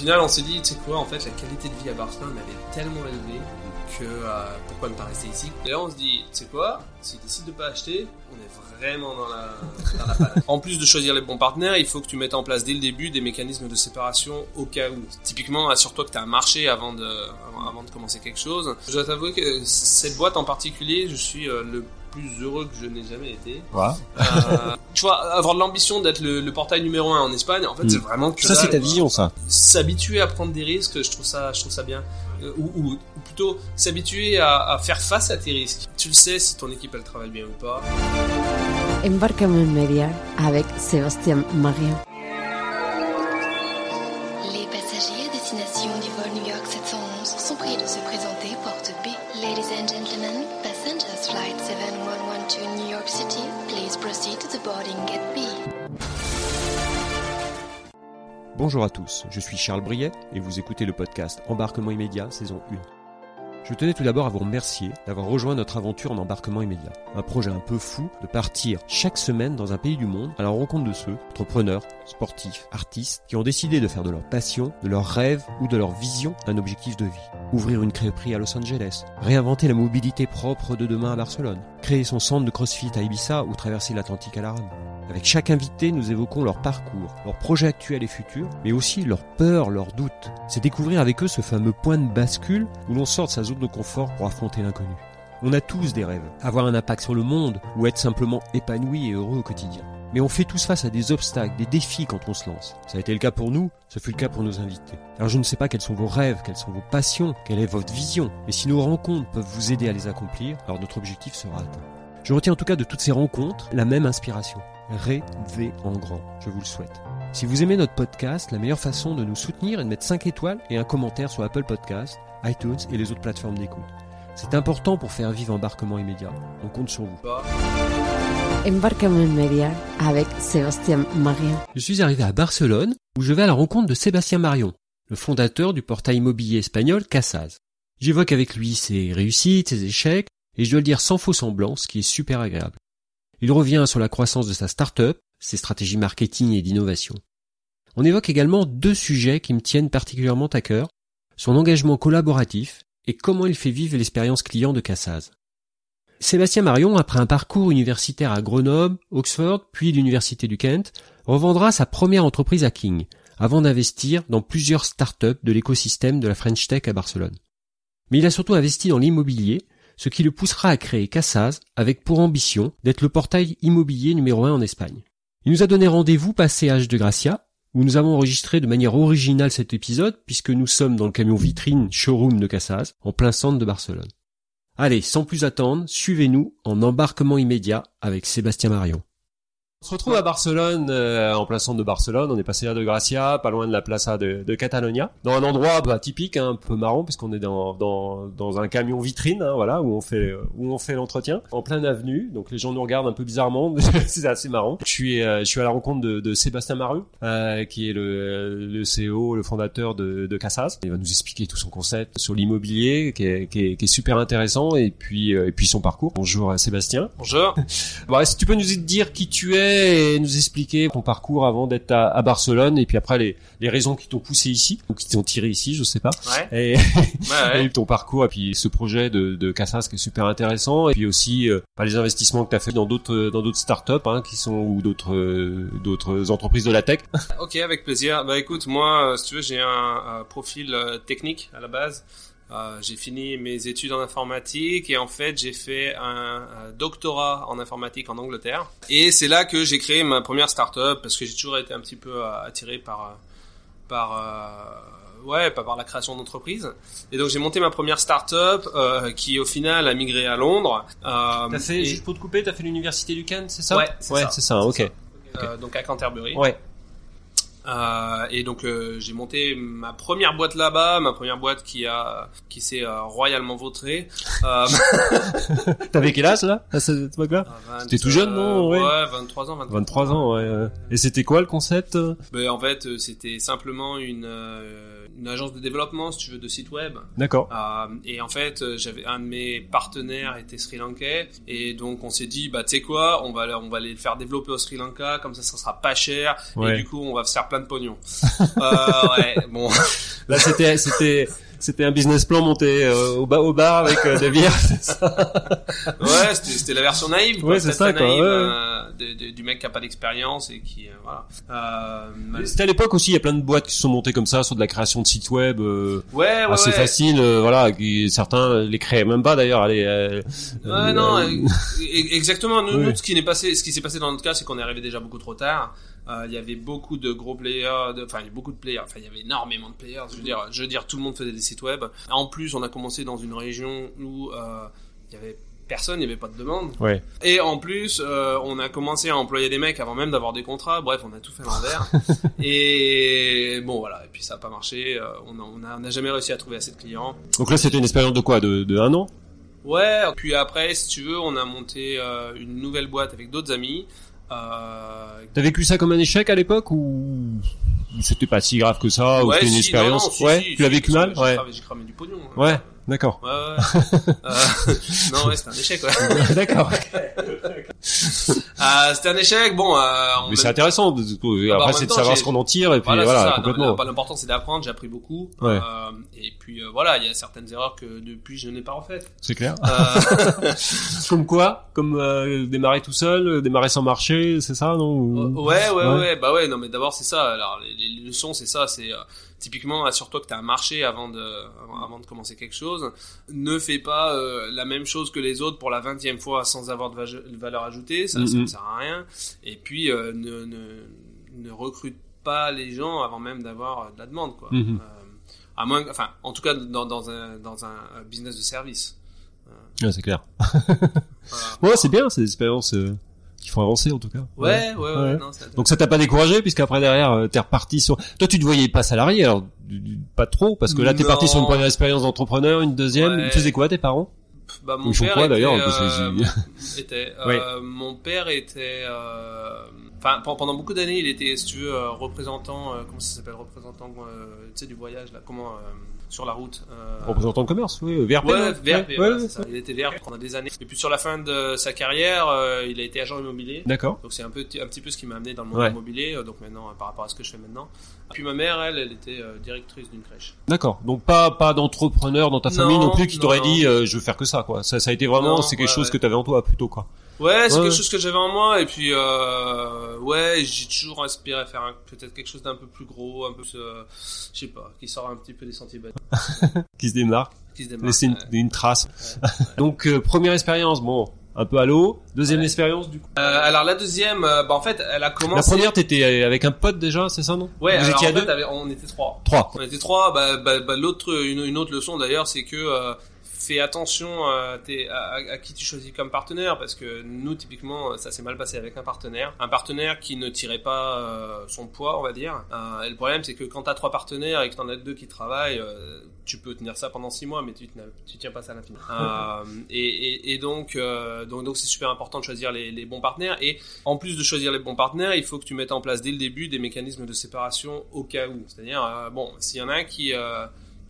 Final, on s'est dit, tu sais quoi, en fait, la qualité de vie à Barcelone, elle est tellement élevée que euh, pourquoi ne pas rester ici? Et là, on se dit, tu sais quoi, si tu décides de pas acheter, on est vraiment dans la, dans la. En plus de choisir les bons partenaires, il faut que tu mettes en place dès le début des mécanismes de séparation au cas où. Typiquement, assure-toi que tu as un marché avant de, avant, avant de commencer quelque chose. Je dois t'avouer que cette boîte en particulier, je suis euh, le plus heureux que je n'ai jamais été. Ouais. Euh, tu vois, avoir de l'ambition d'être le, le portail numéro un en Espagne, en fait, Mm. c'est vraiment que Ça, c'est ta vision, ça. S'habituer à prendre des risques, je trouve ça, je trouve ça bien. Euh, ou, ou- ou plutôt s'habituer à, à faire face à tes risques. Tu le sais si ton équipe elle travaille bien ou pas. Embarquement Media avec Sébastien Marion. Bonjour à tous, je suis Charles Briet et vous écoutez le podcast Embarquement immédiat saison 1. Je tenais tout d'abord à vous remercier d'avoir rejoint notre aventure en embarquement immédiat. Un projet un peu fou de partir chaque semaine dans un pays du monde à la rencontre de ceux, entrepreneurs, sportifs, artistes, qui ont décidé de faire de leur passion, de leur rêve ou de leur vision un objectif de vie. Ouvrir une crêperie à Los Angeles, réinventer la mobilité propre de demain à Barcelone, créer son centre de crossfit à Ibiza ou traverser l'Atlantique à la rame. Avec chaque invité, nous évoquons leur parcours, leurs projets actuels et futurs, mais aussi leurs peurs, leurs doutes. C'est découvrir avec eux ce fameux point de bascule où l'on sort de sa zone de confort pour affronter l'inconnu. On a tous des rêves, avoir un impact sur le monde ou être simplement épanoui et heureux au quotidien. Mais on fait tous face à des obstacles, des défis quand on se lance. Ça a été le cas pour nous, ce fut le cas pour nos invités. Alors je ne sais pas quels sont vos rêves, quelles sont vos passions, quelle est votre vision, mais si nos rencontres peuvent vous aider à les accomplir, alors notre objectif sera atteint. Je retiens en tout cas de toutes ces rencontres la même inspiration. Rêvez en grand, je vous le souhaite. Si vous aimez notre podcast, la meilleure façon de nous soutenir est de mettre 5 étoiles et un commentaire sur Apple Podcasts, iTunes et les autres plateformes d'écoute. C'est important pour faire vivre embarquement immédiat. On compte sur vous. Embarquement Media avec Sébastien Marion. Je suis arrivé à Barcelone où je vais à la rencontre de Sébastien Marion, le fondateur du portail immobilier espagnol Casas. J'évoque avec lui ses réussites, ses échecs, et je dois le dire sans faux semblant, ce qui est super agréable. Il revient sur la croissance de sa start-up, ses stratégies marketing et d'innovation. On évoque également deux sujets qui me tiennent particulièrement à cœur, son engagement collaboratif et comment il fait vivre l'expérience client de Cassaz. Sébastien Marion, après un parcours universitaire à Grenoble, Oxford, puis l'université du Kent, revendra sa première entreprise à King, avant d'investir dans plusieurs startups de l'écosystème de la French Tech à Barcelone. Mais il a surtout investi dans l'immobilier, ce qui le poussera à créer Cassaz avec pour ambition d'être le portail immobilier numéro un en Espagne. Il nous a donné rendez-vous passé H de Gracia, où nous avons enregistré de manière originale cet épisode puisque nous sommes dans le camion vitrine showroom de Cassaz, en plein centre de Barcelone. Allez, sans plus attendre, suivez-nous en embarquement immédiat avec Sébastien Marion. On se retrouve à Barcelone, euh, en plein centre de Barcelone. On est passé à de Gracia, pas loin de la Plaza de, de Catalonia, dans un endroit bah, typique, hein, un peu marrant, puisqu'on est dans, dans, dans un camion vitrine, hein, voilà, où on fait où on fait l'entretien, en pleine avenue. Donc les gens nous regardent un peu bizarrement, c'est assez marrant. Je suis euh, je suis à la rencontre de, de Sébastien Maru, euh, qui est le, le CEO, le fondateur de, de Cassas. Il va nous expliquer tout son concept sur l'immobilier, qui est, qui, est, qui est super intéressant, et puis euh, et puis son parcours. Bonjour euh, Sébastien. Bonjour. Bon, si tu peux nous dire qui tu es et nous expliquer ton parcours avant d'être à, à Barcelone et puis après les, les raisons qui t'ont poussé ici ou qui t'ont tiré ici, je sais pas. Ouais. Et, Ouais, et ton parcours et puis ce projet de, de Cassas qui est super intéressant et puis aussi euh, bah, les investissements que tu as fait dans d'autres dans d'autres startups hein, qui sont ou d'autres euh, d'autres entreprises de la tech. Ok, avec plaisir. Bah écoute, moi, euh, si tu veux, j'ai un, un profil euh, technique à la base. Euh, j'ai fini mes études en informatique et en fait j'ai fait un, un doctorat en informatique en Angleterre. Et c'est là que j'ai créé ma première startup parce que j'ai toujours été un petit peu euh, attiré par euh, par euh, ouais pas par la création d'entreprise. Et donc j'ai monté ma première startup euh, qui au final a migré à Londres. Euh, T'as fait et- juste pour te couper, t'as fait l'université du Kent, c'est ça? Ouais, c'est ça. c'est ça. Ok. euh, donc à Canterbury. Ouais. Euh, et donc euh, j'ai monté ma première boîte là-bas, ma première boîte qui a qui s'est euh, royalement vautrée. T'avais quel âge là à cette époque-là T'étais tout jeune, non? Ouais, Ouais. 23 ans, 23, 23 ans, ouais. Et c'était quoi le concept Ben, en fait, c'était simplement une une agence de développement, si tu veux, de site web. D'accord. Et en fait, j'avais un de mes partenaires était sri lankais et donc on s'est dit bah tu sais quoi, on va on va les faire développer au Sri Lanka comme ça ça sera pas cher Ouais. et du coup on va faire plein de pognon. euh, ouais, bon. Là, c'était, c'était, c'était un business plan monté euh, au, bar, au bar avec euh, des bières. ça Ouais, c'était la version naïve Ouais, c'est ça, quoi, naïve, ouais. euh, de- de- du mec qui a pas d'expérience et qui voilà. C'était à l'époque aussi, il y a plein de boîtes qui se sont montées comme ça sur de la création de sites web ouais, ouais, assez ouais. facile, voilà, qui certains les créaient même pas d'ailleurs. Allez, Ouais, non, euh, e- exactement. Nous, Oui. nous, ce qui n'est passé, ce qui s'est passé dans notre cas, c'est qu'on est arrivé déjà beaucoup trop tard. Euh, Il y avait beaucoup de gros players, de- enfin il y avait beaucoup de players, enfin il y avait énormément de players. Je veux dire, je veux dire, tout le monde faisait des sites web. En plus, on a commencé dans une région où euh, il y avait personne, il n'y avait pas de demande. ouais. Et en plus, euh, on a commencé à employer des mecs avant même d'avoir des contrats. Bref, on a tout fait à l'envers. et bon, voilà. Et puis ça n'a pas marché. Euh, on a- on a- on n'a jamais réussi à trouver assez de clients. Donc là, c'était une expérience de quoi, de, de un an? Ouais, puis après, si tu veux, on a monté euh, une nouvelle boîte avec d'autres amis. Euh, T'as vécu ça comme un échec à l'époque ou c'était pas si grave que ça ou c'était une expérience non, non, si, Ouais, si, tu l'as vécu mal Ouais. J'ai cramé du pognon. hein. Ouais, d'accord. Ouais, ouais. Euh, non, ouais, c'était un échec, ouais. d'accord. Euh, c'était un échec, bon, euh, on Mais c'est intéressant. de- de- bah, en après, c'est de savoir ce qu'on en tire et puis Voilà, voilà, complètement. L'important, c'est d'apprendre. J'ai appris beaucoup. Ouais. Euh, et puis, euh, voilà, il y a certaines erreurs que depuis, je n'ai pas refaites. C'est clair. Comme quoi? Comme démarrer tout seul, démarrer sans marcher, c'est ça, non? Ou- Ouais, ouais, Ouais. ouais, bah ouais, non, mais d'abord c'est ça. Alors les, les leçons, c'est ça, c'est typiquement assure-toi que t'as un marché avant de avant, de commencer quelque chose. Ne fais pas la même chose que les autres pour la vingtième fois sans avoir de, va- ajoutée, ça, ça ne sert à rien. Et puis euh, ne, ne ne recrute pas les gens avant même d'avoir euh, de la demande, quoi. Mhm. Euh, à moins, enfin, en tout cas dans, dans un dans un business de service. Ouais, c'est clair. Voilà. Ouais, c'est bien, c'est des expériences qui font avancer en tout cas. Ouais, ouais, ouais. Ouais. non, c'est Donc ça t'a pas découragé puisqu'après derrière euh, t'es reparti sur. Toi tu te voyais pas salarié alors du- du- pas trop parce que là t'es parti sur une première expérience d'entrepreneur, une deuxième. Ils faisaient quoi tes parents? Bah, mon Ils font père quoi, était, euh, était, euh, mon père était, euh, enfin pen- pendant beaucoup d'années, il était, si tu veux, euh, représentant, euh, comment ça s'appelle, représentant, euh, tu sais, du voyage là, comment, euh, sur la route. euh, Représentant de commerce, oui, VRP. Ouais, non VRP, Ouais, voilà, ouais, c'est ça. Il était VRP pendant des années. Et puis sur la fin de sa carrière, euh, il a été agent immobilier. D'accord. Donc c'est un peu un petit peu ce qui m'a amené dans le monde immobilier. euh, Donc maintenant, euh, par rapport à ce que je fais maintenant. Puis ma mère, elle, elle était euh, directrice d'une crèche. D'accord. Donc pas pas d'entrepreneur dans ta famille non, plus qui t'aurait dit euh, je veux faire que ça quoi. Ça ça a été vraiment c'est quelque chose que t'avais en toi plutôt quoi. Ouais, c'est Ouais. quelque chose que j'avais en moi et puis euh, ouais, j'ai toujours aspiré à faire peut-être quelque chose d'un peu plus gros, un peu euh, je sais pas, qui sort un petit peu des sentiers battus, Qui se démarque, qui se démarque. laisser une, ouais. une trace. Donc euh, première expérience bon un peu à l'eau. Deuxième Ouais. expérience du coup. Euh, alors la deuxième, euh, bah en fait, elle a commencé. La première t'étais avec un pote déjà c'est ça non? Ouais, Vous alors étiez à fait, deux. on était trois. Trois. On était trois. Bah, bah, bah, l'autre, une, une autre leçon d'ailleurs, c'est que euh, fais attention à, tes- à, à- à qui tu choisis comme partenaire, parce que nous, typiquement, ça s'est mal passé avec un partenaire, un partenaire qui ne tirait pas euh, son poids, on va dire. Euh, et le problème, c'est que quand t'as trois partenaires et que t'en as deux qui travaillent, euh, tu peux tenir ça pendant six mois, mais tu, tu tiens pas ça à l'infini. Et, et, et donc, donc, donc c'est super important de choisir les, les bons partenaires. Et en plus de choisir les bons partenaires, il faut que tu mettes en place dès le début des mécanismes de séparation au cas où. C'est-à-dire, bon, s'il y en a un qui,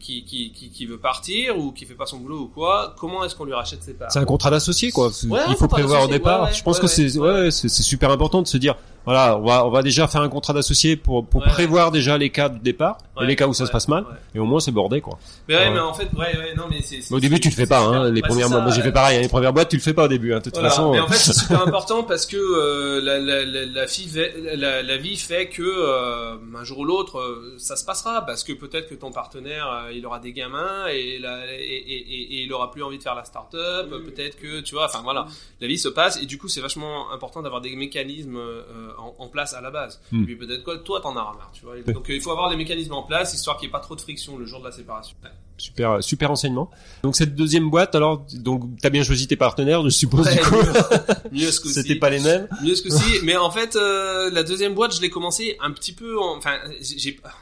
qui, qui, qui, qui veut partir ou qui fait pas son boulot ou quoi, comment est-ce qu'on lui rachète ses parts? C'est un contrat d'associé quoi. Ouais, Il faut prévoir au départ. ouais, ouais, Je pense que c'est ouais. c'est super important de se dire voilà on va on va déjà faire un contrat d'associé pour pour Ouais. prévoir déjà les cas de départ et les cas où ça ouais, se passe mal ouais. et au moins c'est bordé quoi. Mais ouais, Ouais. mais en fait, ouais, ouais, non, mais c'est. Au début, tu le fais pas, hein. Les bah, premières, moi, j'ai fait pareil. hein. Les premières boîtes, tu le fais pas au début, hein. De toute Voilà. façon. Mais en fait, euh, c'est super important parce que euh, la, la, la, la, vie, fait- la, la vie fait que euh, un jour ou l'autre, euh, ça se passera parce que peut-être que ton partenaire, euh, il aura des gamins et, la, et, et, et, et il aura plus envie de faire la start-up. Peut-être que tu vois, enfin voilà, la vie se passe et du coup, c'est vachement important d'avoir des mécanismes euh, en, en place à la base. Hmm. Et puis peut-être quoi, toi, t'en as marre, tu vois. Donc euh, il faut avoir les mécanismes en place histoire qu'il n'y ait pas trop de friction le jour de la séparation. Ouais. super super enseignement. Donc cette deuxième boîte, alors donc t'as bien choisi tes partenaires, je suppose. Ouais, du coup. mieux, mieux ce coup-ci. C'était pas les mêmes. Mieux ce coup-ci. mais en fait, euh, la deuxième boîte, je l'ai commencé un petit peu. en- Enfin.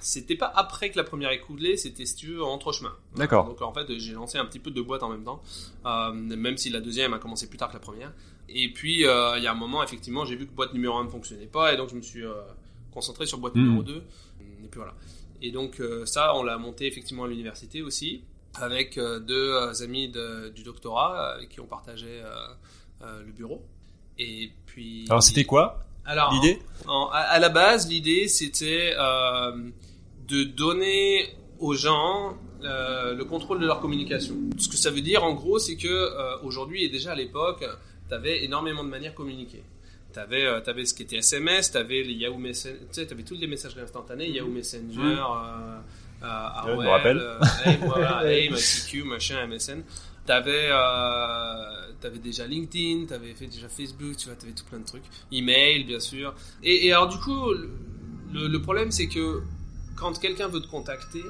C'était pas après que la première est coulée, c'était si tu veux entre chemin. D'accord. Donc en fait, j'ai lancé un petit peu de boîtes en même temps, euh, même si la deuxième a commencé plus tard que la première. Et puis euh, il y a un moment, effectivement, j'ai vu que boîte numéro 1 ne fonctionnait pas, et donc je me suis euh, concentré sur boîte Mhm. numéro 2. Et puis voilà. Et donc euh, ça, on l'a monté effectivement à l'université aussi, avec deux amis de- du doctorat avec qui on partageait le bureau. Et puis. Alors c'était quoi Alors, l'idée en- à, à la base, l'idée c'était euh, de donner aux gens euh, le contrôle de leur communication. Ce que ça veut dire, en gros, c'est que euh, aujourd'hui et déjà à l'époque, tu avais énormément de manières de communiquer. Tu avais, avais ce qui était SMS, tu avais les Yahoo Messenger, tu tu avais toutes les messageries instantanées, Yahoo Messenger, Mhm. euh, euh, me AOL, rappelle. euh, AIM, voilà, AIM, ICQ, machin, MSN. T'avais, euh, t'avais déjà LinkedIn, t'avais fait déjà Facebook, tu vois, t'avais tout plein de trucs. Email, bien sûr. Et, et alors du coup, le, le problème c'est que quand quelqu'un veut te contacter,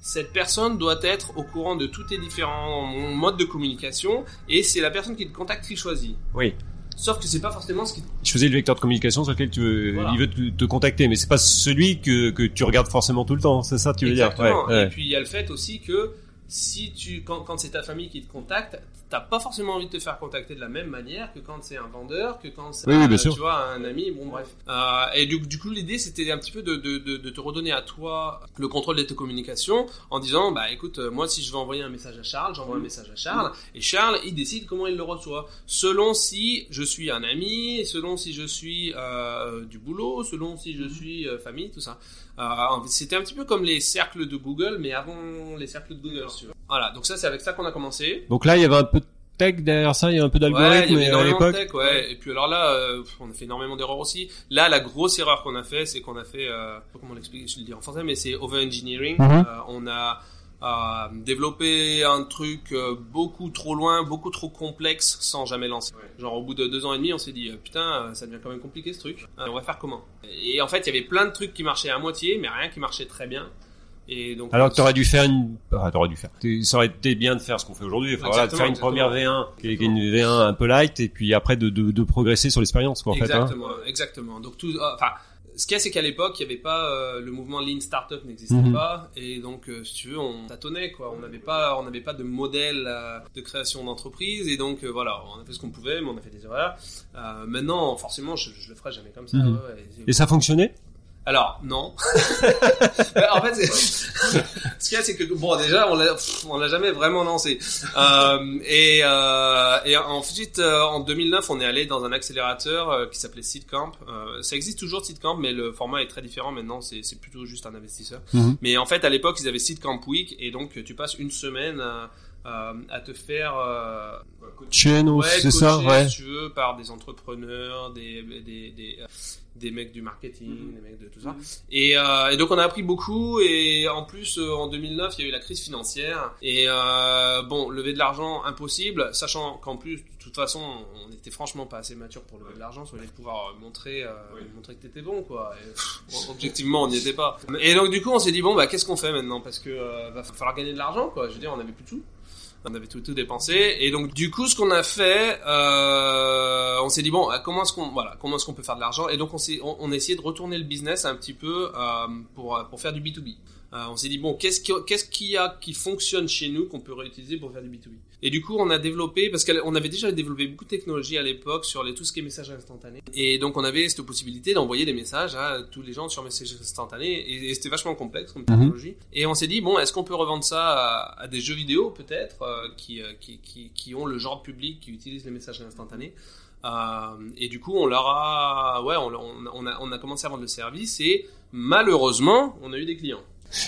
cette personne doit être au courant de tous tes différents modes de communication et c'est la personne qui te contacte qui choisit. Oui. Sauf que c'est pas forcément ce qui. Je faisais le vecteur de communication sur lequel tu veux, Voilà. il veut te, te contacter, mais c'est pas celui que, que tu regardes forcément tout le temps. C'est ça, tu veux Exactement. dire Ouais, ouais. Et puis il y a le fait aussi que si tu, quand, quand c'est ta famille qui te contacte, t'as pas forcément envie de te faire contacter de la même manière que quand c'est un vendeur, que quand c'est Oui, oui, tu vois un ami. Bon bref. Euh, et du, du coup l'idée c'était un petit peu de, de, de, de te redonner à toi le contrôle de tes communications en disant bah écoute euh, moi si je veux envoyer un message à Charles, j'envoie un message à Charles et Charles il décide comment il le reçoit selon si je suis un ami, selon si je suis euh, du boulot, selon si je suis euh, famille, tout ça. Euh, c'était un petit peu comme les cercles de Google, mais avant les cercles de Google. tu. Voilà, donc ça c'est avec ça qu'on a commencé. Donc là, il y avait un peu de tech derrière ça, il y a un peu Ouais, il d'algorithme y avait à l'époque. tech, ouais. Et puis alors là, euh, on a fait énormément d'erreurs aussi. Là, la grosse erreur qu'on a fait, c'est qu'on a fait, euh, je sais pas comment l'expliquer, je le dis en français, mais c'est over-engineering. Mhm. Euh, on a euh, développé un truc euh, beaucoup trop loin, beaucoup trop complexe, sans jamais lancer. Genre au bout de deux ans et demi, on s'est dit, euh, putain, euh, ça devient quand même compliqué ce truc. Euh, on va faire comment? Et en fait, il y avait plein de trucs qui marchaient à moitié, mais rien qui marchait très bien. Et donc, Alors que t'aurais dû faire une, ah, t'aurais dû faire. Ça aurait été bien de faire ce qu'on fait aujourd'hui. Enfin, voilà, de faire une Exactement, première V1, qui est une V1 un peu light, et puis après de, de, de progresser sur l'expérience, quoi, en fait. Hein. Exactement, exactement. Donc tout, euh, enfin, ce qu'il y a, c'est qu'à l'époque, il n'y avait pas euh, le mouvement Lean Startup n'existait Mhm. pas, et donc, euh, si tu veux, on tâtonnait quoi. On n'avait pas, on n'avait pas de modèle euh, de création d'entreprise, et donc voilà, on a fait ce qu'on pouvait, mais on a fait des erreurs. Maintenant, forcément, je, je le ferai jamais comme ça. Mhm. ouais. Et ça fonctionnait? Alors, non. en fait, ce qu'il y a, c'est que, bon, déjà, on l'a, on l'a jamais vraiment lancé. Euh, et, euh, et ensuite, euh, en 2009, on est allé dans un accélérateur euh, qui s'appelait Seedcamp. Euh, ça existe toujours, Seedcamp, mais le format est très différent maintenant. C'est, c'est plutôt juste un investisseur. Mhm. Mais en fait, à l'époque, ils avaient Seedcamp Week, et donc, tu passes une semaine euh, euh, à te faire... Euh, Chain, Ouais, c'est ça, ouais. si tu veux, par des entrepreneurs, des, des, des, euh, des mecs du marketing, Mhm. des mecs de tout ça. Et, euh, et donc on a appris beaucoup et en plus euh, en 2009 il y a eu la crise financière et euh, bon lever de l'argent impossible, sachant qu'en plus de toute façon on était franchement pas assez mature pour lever de l'argent, sur les pouvoir montrer montrer que t'étais bon quoi. Et, pff, objectivement on n'y était pas. Et donc du coup on s'est dit bon bah qu'est-ce qu'on fait maintenant? Parce que va falloir gagner de l'argent quoi. Je veux dire on avait plus tout. On avait tout, tout dépensé et donc du coup ce qu'on a fait, euh, on s'est dit bon comment est-ce qu'on voilà comment est-ce qu'on peut faire de l'argent? Et donc on on, on a essayé de retourner le business un petit peu euh, pour pour faire du B 2 B. Euh, on s'est dit bon qu'est-ce qui qu'est-ce qu'il y a qui fonctionne chez nous qu'on peut réutiliser pour faire du B 2 B? Et du coup on a développé parce qu'on avait déjà développé beaucoup de technologies à l'époque sur les tout ce qui est messages instantanés et donc on avait cette possibilité d'envoyer des messages à tous les gens sur messages instantanés et, et c'était vachement complexe comme technologie. Et on s'est dit bon est-ce qu'on peut revendre ça à, à des jeux vidéo peut-être euh, qui, euh, qui, qui qui ont le genre public qui utilise les messages instantanés. Euh, et du coup, on leur a, ouais, on, on, on a, on a commencé à vendre le service et malheureusement, on a eu des clients.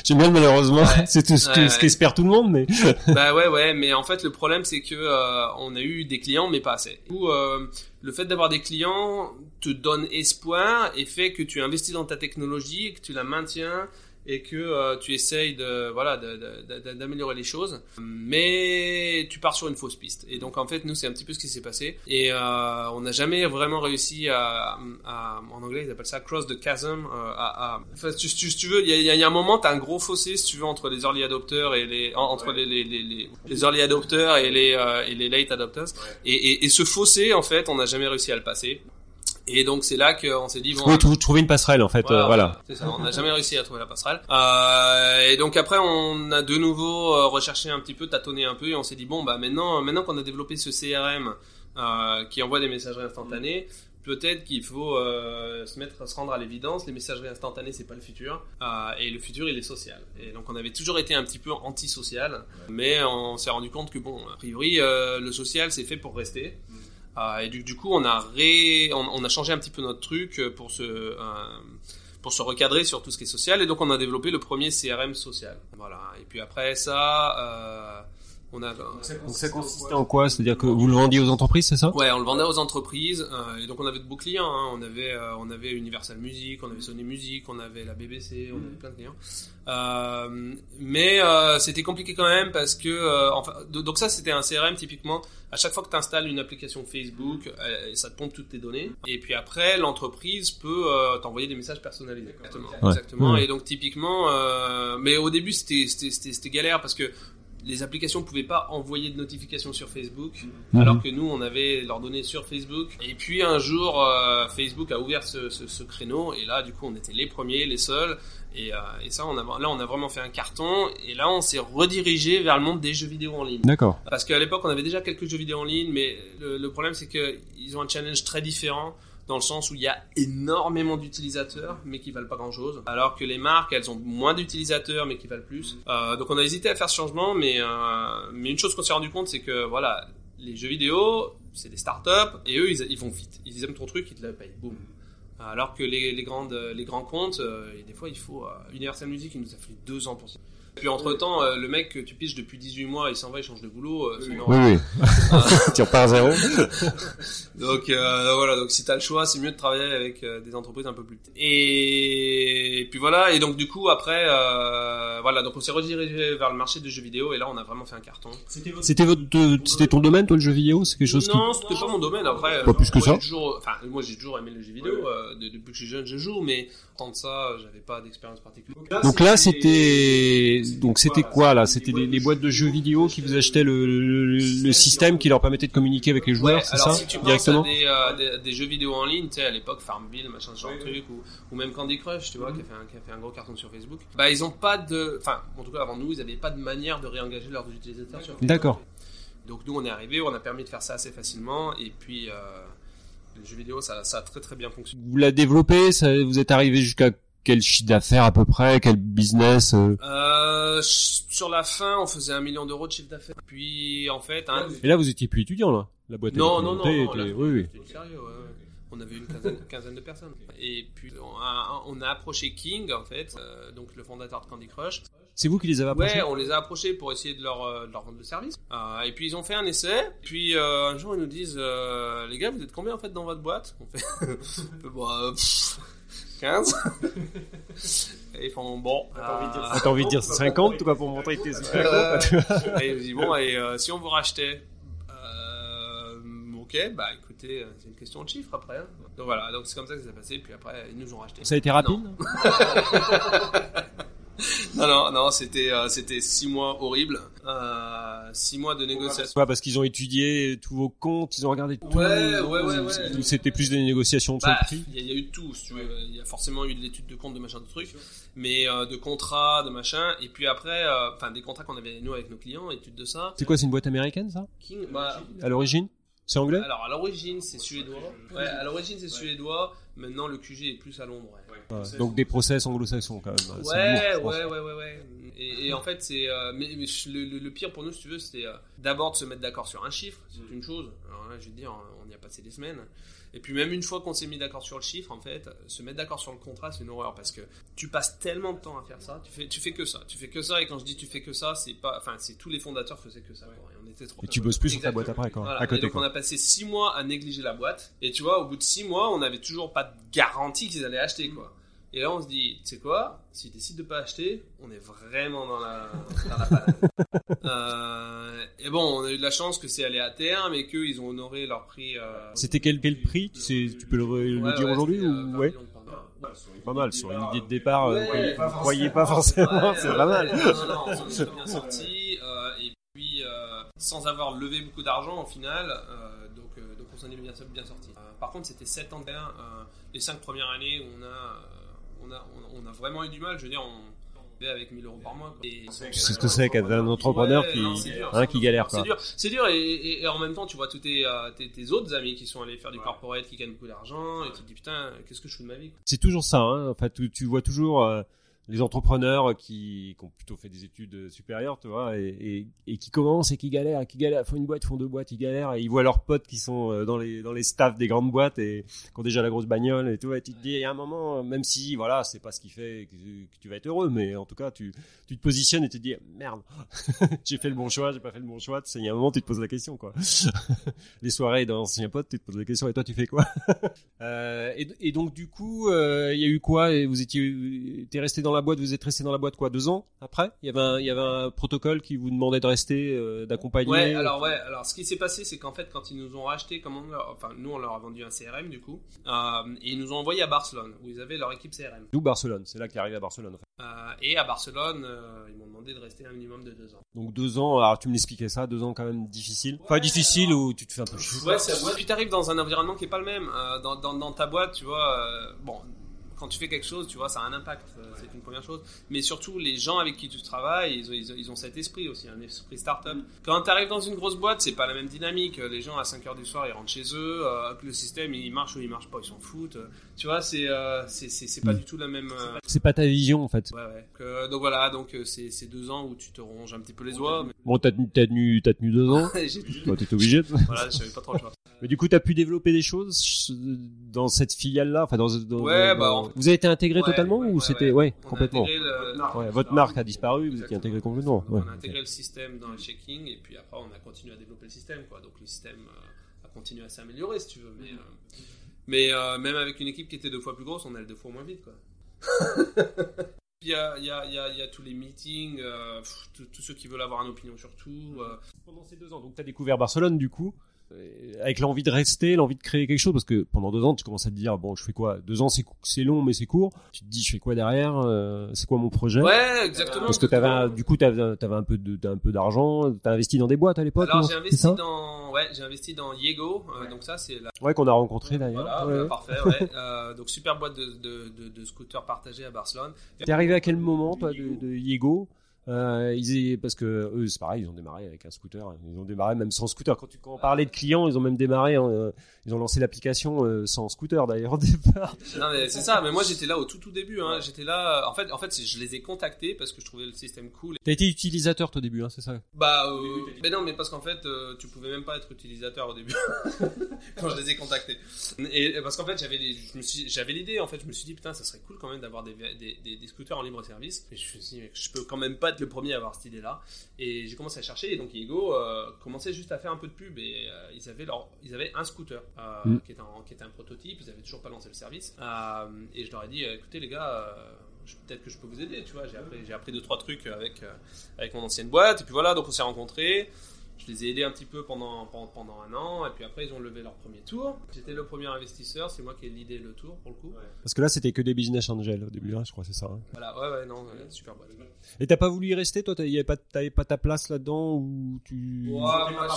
J'aime bien malheureusement, Ouais. c'est tout ce que- Ouais, qu'espère tout le monde, mais bah ouais, ouais, mais en fait, le problème, c'est que euh, on a eu des clients, mais pas assez. Coup, euh, le fait d'avoir des clients te donne espoir et fait que tu investis dans ta technologie, et que tu la maintiens et que euh, tu essayes de voilà d'améliorer les choses, mais tu pars sur une fausse piste. Et donc en fait nous c'est un petit peu ce qui s'est passé et euh, on n'a jamais vraiment réussi à, à- en anglais ils appellent ça cross the chasm. euh, à, à- enfin, si, tu, si tu veux il y a, y un moment t'as un gros fossé si tu veux entre les early adopters et les en- entre les, les, les, les, les early adopters et les et les late adopters et, et, et ce fossé en fait on n'a jamais réussi à le passer. Et donc c'est là qu'on s'est dit bon Oui, trou- trouver une passerelle en fait. euh, voilà. c'est ça, on n'a jamais réussi à trouver la passerelle. Euh, et donc après, on a de nouveau euh, recherché un petit peu, tâtonné un peu, et on s'est dit bon bah maintenant, maintenant qu'on a développé ce CRM euh, qui envoie des messageries instantanées, peut-être qu'il faut euh, se mettre, se rendre à l'évidence. Les messageries instantanées, c'est pas le futur, euh, et le futur, il est social. Et donc on avait toujours été un petit peu antisocial, mais on s'est rendu compte que bon, a priori, euh, le social, c'est fait pour rester. Euh, et du, coup, on a on, a changé un petit peu notre truc euh, pour se, euh, pour se recadrer sur tout ce qui est social. Et donc, on a développé le premier CRM social. Voilà. Et puis après ça, on a. Donc ça consistait en quoi? C'est-à-dire que vous le vendiez aux entreprises, c'est ça? Ouais, on le vendait aux entreprises. euh, et donc, on avait de beaux clients. Hein. On avait, euh, on avait Universal Music, on avait Sony Music, on avait la BBC, on avait plein de clients. Euh, mais euh, c'était compliqué quand même parce que, euh, enfin, do- donc ça, c'était un CRM typiquement. À chaque fois que tu installes une application Facebook, euh, ça te pompe toutes tes données. Et puis après, l'entreprise peut euh, t'envoyer des messages personnalisés. Exactement. Ouais. Exactement. Ouais. Et donc typiquement, euh, mais au début c'était c'était c'était c'était galère parce que les applications pouvaient pas envoyer de notifications sur Facebook, Mhm. alors que nous on avait leurs données sur Facebook. Et puis un jour, euh, Facebook a ouvert ce, ce, ce créneau et là du coup on était les premiers, les seuls. Et, euh, et ça, on a, là on a vraiment fait un carton. Et là on s'est redirigé vers le monde des jeux vidéo en ligne. D'accord. Parce qu'à l'époque, on avait déjà quelques jeux vidéo en ligne, mais le, le problème, c'est qu'ils ont un challenge très différent dans le sens où il y a énormément d'utilisateurs, mais qui valent pas grand-chose, alors que les marques, elles ont moins d'utilisateurs, mais qui valent plus. Euh, donc on a hésité à faire ce changement, mais, euh, mais une chose qu'on s'est rendu compte, c'est que voilà, les jeux vidéo, c'est des startups, et eux, ils, vont vite. Ils aiment ton truc, ils te le payent. Boum. Alors que les, les, grandes, les grands comptes, euh, et des fois, il faut... Universal Music, il nous a fallu deux ans pour ça. Puis entre-temps, euh, le mec que tu piches depuis 18 mois, il s'en va, il change de boulot. euh, Oui, oui. tu repars à zéro. Donc euh, voilà, donc si t'as le choix, c'est mieux de travailler avec euh, des entreprises un peu plus petites. Et, puis voilà, et donc du coup après, euh, voilà, donc on s'est redirigé vers le marché du jeu vidéo et là on a vraiment fait un carton. C'était votre, c'était ton domaine, toi, le jeu vidéo? C'est quelque chose qui... non, c'était pas mon domaine. Après, Pas euh, plus que moi, ça. j'ai Toujours, enfin, moi j'ai toujours aimé le jeu vidéo. euh, de- depuis que je suis jeune, je joue, mais tant de ça, j'avais pas d'expérience particulière. Donc là, c'était, donc c'était quoi là? C'était les, les boîtes de jeux vidéo qui vous achetaient le, le, le système qui leur permettait de communiquer avec les joueurs, Ouais, c'est ça? si tu Directement? à des, euh, des, des jeux vidéo en ligne, tu sais, à l'époque Farmville, machin, ce genre de truc, ou, ou même Candy Crush, tu vois, qui, a fait un, qui a fait un gros carton sur Facebook, bah ils ont pas de, enfin, en tout cas avant nous, ils avaient pas de manière de réengager leurs utilisateurs. D'accord. Donc nous on est arrivé, on a permis de faire ça assez facilement, et puis euh, les jeux vidéo, ça, ça a très très bien fonctionné. Vous l'avez développé, ça, vous êtes arrivé jusqu'à quel chiffre d'affaires à peu près, quel business euh Euh, sur la fin, on faisait un million d'euros de chiffre d'affaires. Puis en fait, hein, Et là, vous étiez plus étudiant là. La boîte. Non, était non, non, montée, non, était- là, Oui, oui. sérieux. On avait une quinzaine, quinzaine de personnes. Et puis on a, on a approché King, en fait, euh, donc le fondateur de Candy Crush. C'est vous qui les avez approchés Ouais, on les a approchés pour essayer de leur, de leur vendre le service. Euh, et puis ils ont fait un essai. Puis euh, un jour ils nous disent, euh, les gars, vous êtes combien en fait dans votre boîte? On fait, bon, euh, pff, 15. et ils font bon. euh, Ah, T'as envie de dire 50 quoi pour montrer que t'es super gros, quoi. et il me dit bon et euh, si on vous rachetait euh, ok bah écoutez euh, c'est une question de chiffres après hein. donc voilà donc c'est comme ça que ça s'est passé puis après ils nous ont racheté Ça a été rapide non non non c'était euh, c'était six mois horribles euh, six mois de négociations Pas parce qu'ils ont étudié tous vos comptes, ils ont regardé tout. Ouais, ouais, ouais, ouais. Ou C'était plus des négociations sur Bah, le prix. il y, a- il y a eu de tout, si tu veux. Il y a forcément eu de l'étude de compte, de machin, de trucs, mais euh, de contrats, de machin. Et puis après, euh, enfin des contrats qu'on avait nous avec nos clients, étude de ça. C'est quoi, c'est une boîte américaine ça King, bah, À l'origine C'est anglais Alors à l'origine c'est suédois. Ouais, à l'origine c'est suédois. Maintenant le QG est plus à Londres. Ouais. Ouais, Donc des process anglo-saxons quand même. C'est Ouais, lourd, ouais, ouais, ouais, ouais. Et, et en fait, c'est. euh, mais mais le, le- le pire pour nous, si tu veux, c'était euh, d'abord de se mettre d'accord sur un chiffre, c'est une chose. Alors là, je vais te dire, on y a passé des semaines. Et puis même une fois qu'on s'est mis d'accord sur le chiffre, en fait, se mettre d'accord sur le contrat, c'est une horreur parce que tu passes tellement de temps à faire ça, tu fais, tu fais que ça, tu fais que ça. Et quand je dis tu fais que ça, c'est pas, enfin, c'est tous les fondateurs faisaient que ça. quoi. Et on était trop. Et tu bosses plus sur ta boîte après, quoi. Voilà. À Et côté, donc quoi. on a passé six mois à négliger la boîte. Et tu vois, au bout de six mois, on n'avait toujours pas de garantie qu'ils allaient acheter, quoi. Et là, on se dit, tu sais quoi S'ils décident de pas acheter, on est vraiment dans la, dans la panade. Euh, et bon, on a eu de la chance que c'est allé à terme et qu'ils ont honoré leur prix. euh, C'était quel, quel prix tu, sais, tu peux le, ouais, dire ouais, aujourd'hui ou euh, 20 ouais. Pas mal sur une idée de départ. euh, Ouais, vous ne croyez pas forcément, Ouais, c'est pas mal. Non, non, on s'en est bien sorti. euh, et puis, euh, sans avoir levé beaucoup d'argent au final, euh, donc, euh, donc on s'en est bien, bien sorti. Euh, par contre, c'était 7 ans derrière. euh, les 5 premières années, euh, on, a, on, a, on a vraiment eu du mal. Je veux dire, on avec 1000 euros par mois. C'est ce que c'est qu'être un entrepreneur Ouais, qui, non, c'est dur, hein, qui galère. C'est dur, c'est dur et, et- et en même temps tu vois tous tes, euh, tes, tes autres amis qui sont allés faire du corporate, qui gagnent beaucoup d'argent et tu te dis putain qu'est-ce que je fais de ma vie. C'est toujours ça. Hein. En fait, tu, tu vois toujours euh, les entrepreneurs qui, qui ont plutôt fait des études supérieures, tu vois, et, et, qui commencent et qui galèrent, qui galèrent, font une boîte, font deux boîtes, ils galèrent, et ils voient leurs potes qui sont euh, dans les dans les staffs des grandes boîtes et qui ont déjà la grosse bagnole et tout. Et tu te dis, il y a un moment, même si voilà, c'est pas ce qui fait que, tu vas être heureux, mais en tout cas, tu tu te positionnes et tu te dis, merde, j'ai fait le bon choix, j'ai pas fait le bon choix. Sais, Il y a un moment, tu te poses la question, quoi. les soirées d'anciens potes, tu te poses la question, et toi, tu fais quoi? Euh, et, donc du coup, euh, il y a eu quoi? Vous étiez, t'es resté dans boîte, vous êtes resté dans la boîte quoi, deux ans après? Il y avait un, il y avait un protocole qui vous demandait de rester, euh, d'accompagner. Ouais, alors ouais, alors ce qui s'est passé, c'est qu'en fait, quand ils nous ont racheté, comme on leur- enfin nous on leur a vendu un CRM du coup, euh, et ils nous ont envoyé à Barcelone où ils avaient leur équipe CRM. D'où Barcelone, c'est là qu'il est arrivé à Barcelone. En fait. Euh, et à Barcelone, euh, ils m'ont demandé de rester un minimum de deux ans. Donc deux ans, alors tu me l'expliquais ça, deux ans quand même difficile. Enfin difficile où tu te fais un peu chier. Ouais, ouais. Puis t'arrives dans un environnement qui est pas le même. Euh, dans, dans, dans ta boîte, tu vois, euh, bon, quand tu fais quelque chose, tu vois, ça a un impact. euh, c'est une première chose. Mais surtout, les gens avec qui tu travailles, ils ils ils ont cet esprit aussi, un esprit start-up. Quand t'arrives dans une grosse boîte, c'est pas la même dynamique. Les gens à 5 heures du soir, ils rentrent chez eux. euh, le système, il marche ou il marche pas, ils s'en foutent. Tu vois, c'est euh, c'est pas Mm. du tout la même. euh, C'est pas ta vision en fait. Ouais, ouais. Que- donc voilà, donc euh, c'est c'est deux ans où tu te ronges un petit peu les doigts. Bon, t'as tenu, t'as tenu, t'as tenu deux ans. Bon, t'étais obligé. voilà, j'avais pas trop le choix. Mais du coup, t'as pu développer des choses dans cette filiale-là, enfin dans, dans- Ouais, dans- bah, en- vous avez été intégré Ouais, totalement ouais, ou ouais, c'était ouais. complètement. intégré le- Ouais, votre marque a disparu, vous étiez intégré complètement. Ouais. On a intégré le système dans le checking et puis après on a continué à développer le système quoi. Donc le système euh, a continué à s'améliorer si tu veux. Mais, euh, mais euh, même avec une équipe qui était deux fois plus grosse, on allait deux fois moins vite quoi. Il y a, il y, a, il y, a, il y a tous les meetings, euh, tous ceux qui veulent avoir une opinion sur tout. euh. Pendant ces deux ans, donc t'as découvert Barcelone du coup, euh, avec l'envie de rester, l'envie de créer quelque chose, parce que pendant deux ans, tu commences à te dire bon, je fais quoi? Deux ans, c'est long, mais c'est court. Tu te dis, je fais quoi derrière? Euh, C'est quoi mon projet? Ouais, exactement. Parce que t'avais, du coup, t'avais, t'avais un peu de, un peu d'argent. T'as investi dans des boîtes à l'époque. Alors j'ai investi dans, ouais, j'ai investi dans Yego, euh, donc ça c'est la Ouais, qu'on a rencontré d'ailleurs. Voilà, Ouais, bah, parfait, ouais. Euh, donc super boîte de, de, de, de scooters partagés à Barcelone. T'es arrivé à quel moment, toi, de, de Yego? Euh, ils, parce que eux, c'est pareil, ils ont démarré avec un scooter. Ils ont démarré même sans scooter. Quand, tu, quand on parlait de clients, ils ont même démarré. euh, ils ont lancé l'application euh, sans scooter d'ailleurs au départ. Non mais c'est ça, mais moi j'étais là au tout tout début. Hein. J'étais là, en fait, en fait, je les ai contactés parce que je trouvais le système cool. T'as été utilisateur toi, au début, hein, c'est ça? Bah, euh, mais non, mais parce qu'en fait, euh, tu pouvais même pas être utilisateur au début quand je les ai contactés. Et et parce qu'en fait, j'avais l'idée. En fait, je me suis dit putain, ça serait cool quand même d'avoir des, des, des, des scooters en libre service. Et je me suis dit, je peux quand même pas être le premier à avoir cette idée-là. Et j'ai commencé à chercher. Et donc Yego euh, commençait juste à faire un peu de pub. Et euh, ils avaient leur, ils avaient un scooter euh, Mm. qui était un, qui était un prototype. Ils avaient toujours pas lancé le service. Euh, et je leur ai dit, écoutez les gars. Peut-être que je peux vous aider, tu vois. J'ai appris, j'ai appris deux trois trucs avec euh, avec mon ancienne boîte. Et puis voilà, donc on s'est rencontrés. Je les ai aidés un petit peu pendant, pendant, pendant un an, et puis après ils ont levé leur premier tour. J'étais le premier investisseur, c'est moi qui ai l'idée le tour pour le coup. Parce que là, c'était que des business angels au début, hein, je crois, c'est ça. hein. Voilà, ouais, ouais, non, ouais, super boîte. Et t'as pas voulu y rester, toi? T'avais pas, t'avais pas ta place là-dedans ou tu Ouais,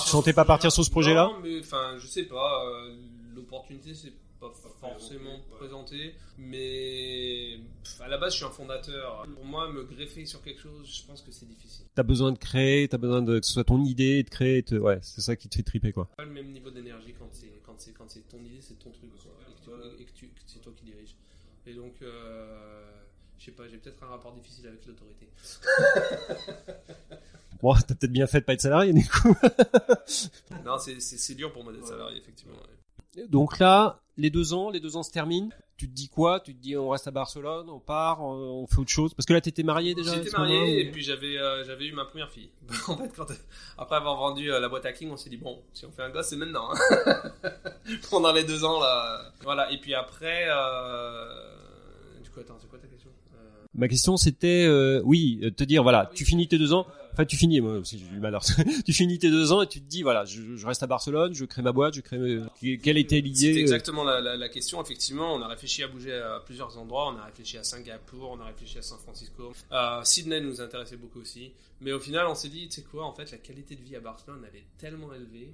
tu sentais pas partir sur ce projet-là? Non, mais enfin, je sais pas, euh, l'opportunité s'est pas forcément présentée, mais pff, à la base je suis un fondateur. Pour moi, me greffer sur quelque chose, je pense que c'est difficile. T'as besoin de créer, t'as besoin de que ce soit ton idée, de créer, te- ouais, c'est ça qui te fait triper, quoi. pas le même niveau d'énergie quand c'est quand c'est quand c'est ton idée, c'est ton truc quoi, et que, tu- et que tu- que c'est toi qui dirige. Et donc, euh, je sais pas, j'ai peut-être un rapport difficile avec l'autorité. Bon, t'as peut-être bien fait de pas être salarié, du coup. non, c'est c'est c'est dur pour moi d'être salarié effectivement. ouais. Donc là, les deux ans, les deux ans se terminent. Tu te dis quoi? Tu te dis on reste à Barcelone, on part, on on fait autre chose? Parce que là, t'étais marié déjà à J'étais marié et puis j'avais euh, j'avais eu ma première fille. en fait, quand, après avoir vendu euh, la boîte hacking, on s'est dit bon, si on fait un gosse, c'est maintenant. hein. Pendant les deux ans là, voilà. Et puis après, euh, du quoi, attends, c'est quoi ta question? Ma question c'était, oui, te dire voilà, tu finis tes deux ans, enfin tu finis, moi aussi j'ai du mal, à- tu finis tes deux ans et tu te dis voilà, je, je reste à Barcelone, je crée ma boîte, je crée, mes- quelle était l'idée euh, exactement la, la- la question. Effectivement, on a réfléchi à bouger à plusieurs endroits. On a réfléchi à Singapour, on a réfléchi à San Francisco. Euh, Sydney nous intéressait beaucoup aussi. Mais au final, on s'est dit, tu sais quoi, en fait, la qualité de vie à Barcelone, elle est tellement élevée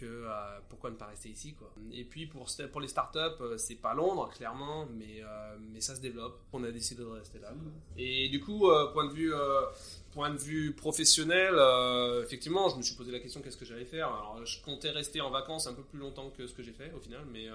que euh, pourquoi ne pas rester ici, quoi? Et puis pour, pour les startups, c'est pas Londres, clairement, mais, euh, mais ça se développe. On a décidé de rester là. quoi. Et du coup, euh, point de vue. Point de vue professionnel, euh, effectivement, je me suis posé la question qu'est-ce que j'allais faire? Alors, je comptais rester en vacances un peu plus longtemps que ce que j'ai fait au final, mais euh,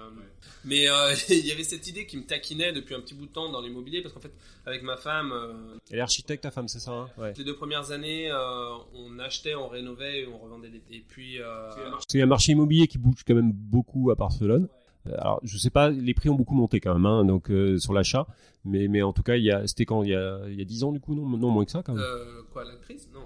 mais euh, il y avait cette idée qui me taquinait depuis un petit bout de temps dans l'immobilier parce qu'en fait, avec ma femme, euh, Elle est architecte ta femme, c'est ça hein? Ouais. les deux premières années, euh, on achetait, on rénovait, et on revendait des. Et puis, euh, a un marché immobilier qui bouge quand même beaucoup à Barcelone. Alors, je sais pas, les prix ont beaucoup monté quand même, hein, donc euh, sur l'achat. Mais, mais en tout cas, il y a, c'était quand il y a, il y a 10 ans du coup, non, non moins que ça quand même. euh, quoi, la crise? Non.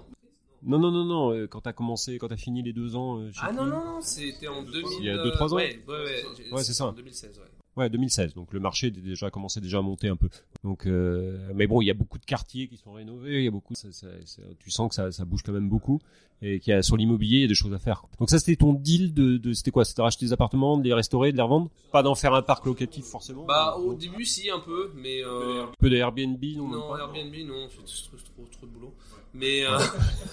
Non, non, non, non. euh, Quand t'as commencé, quand t'as fini les deux ans. euh, Ah non, non, non, c'était en 2000. Il y a deux, trois ans Ouais, ouais, ouais. Ouais, c'est ça. En 2016, ouais. Ouais, 2016. Donc le marché déjà commençait déjà à monter un peu. Donc, euh, mais bon, il y a beaucoup de quartiers qui sont rénovés. Il y a beaucoup. ça- ça- ça- tu sens que ça, ça bouge quand même beaucoup et qu'il y a sur l'immobilier il y a des choses à faire. Donc ça, c'était ton deal de, de c'était quoi? C'était de racheter des appartements, de les restaurer, de les revendre? Pas d'en faire un parc locatif forcément? Bah, Non. au début, si, un peu, mais. euh, un peu de Airbnb, non, Non, pas Airbnb, non, c'est trop, trop, trop de boulot. Mais, euh,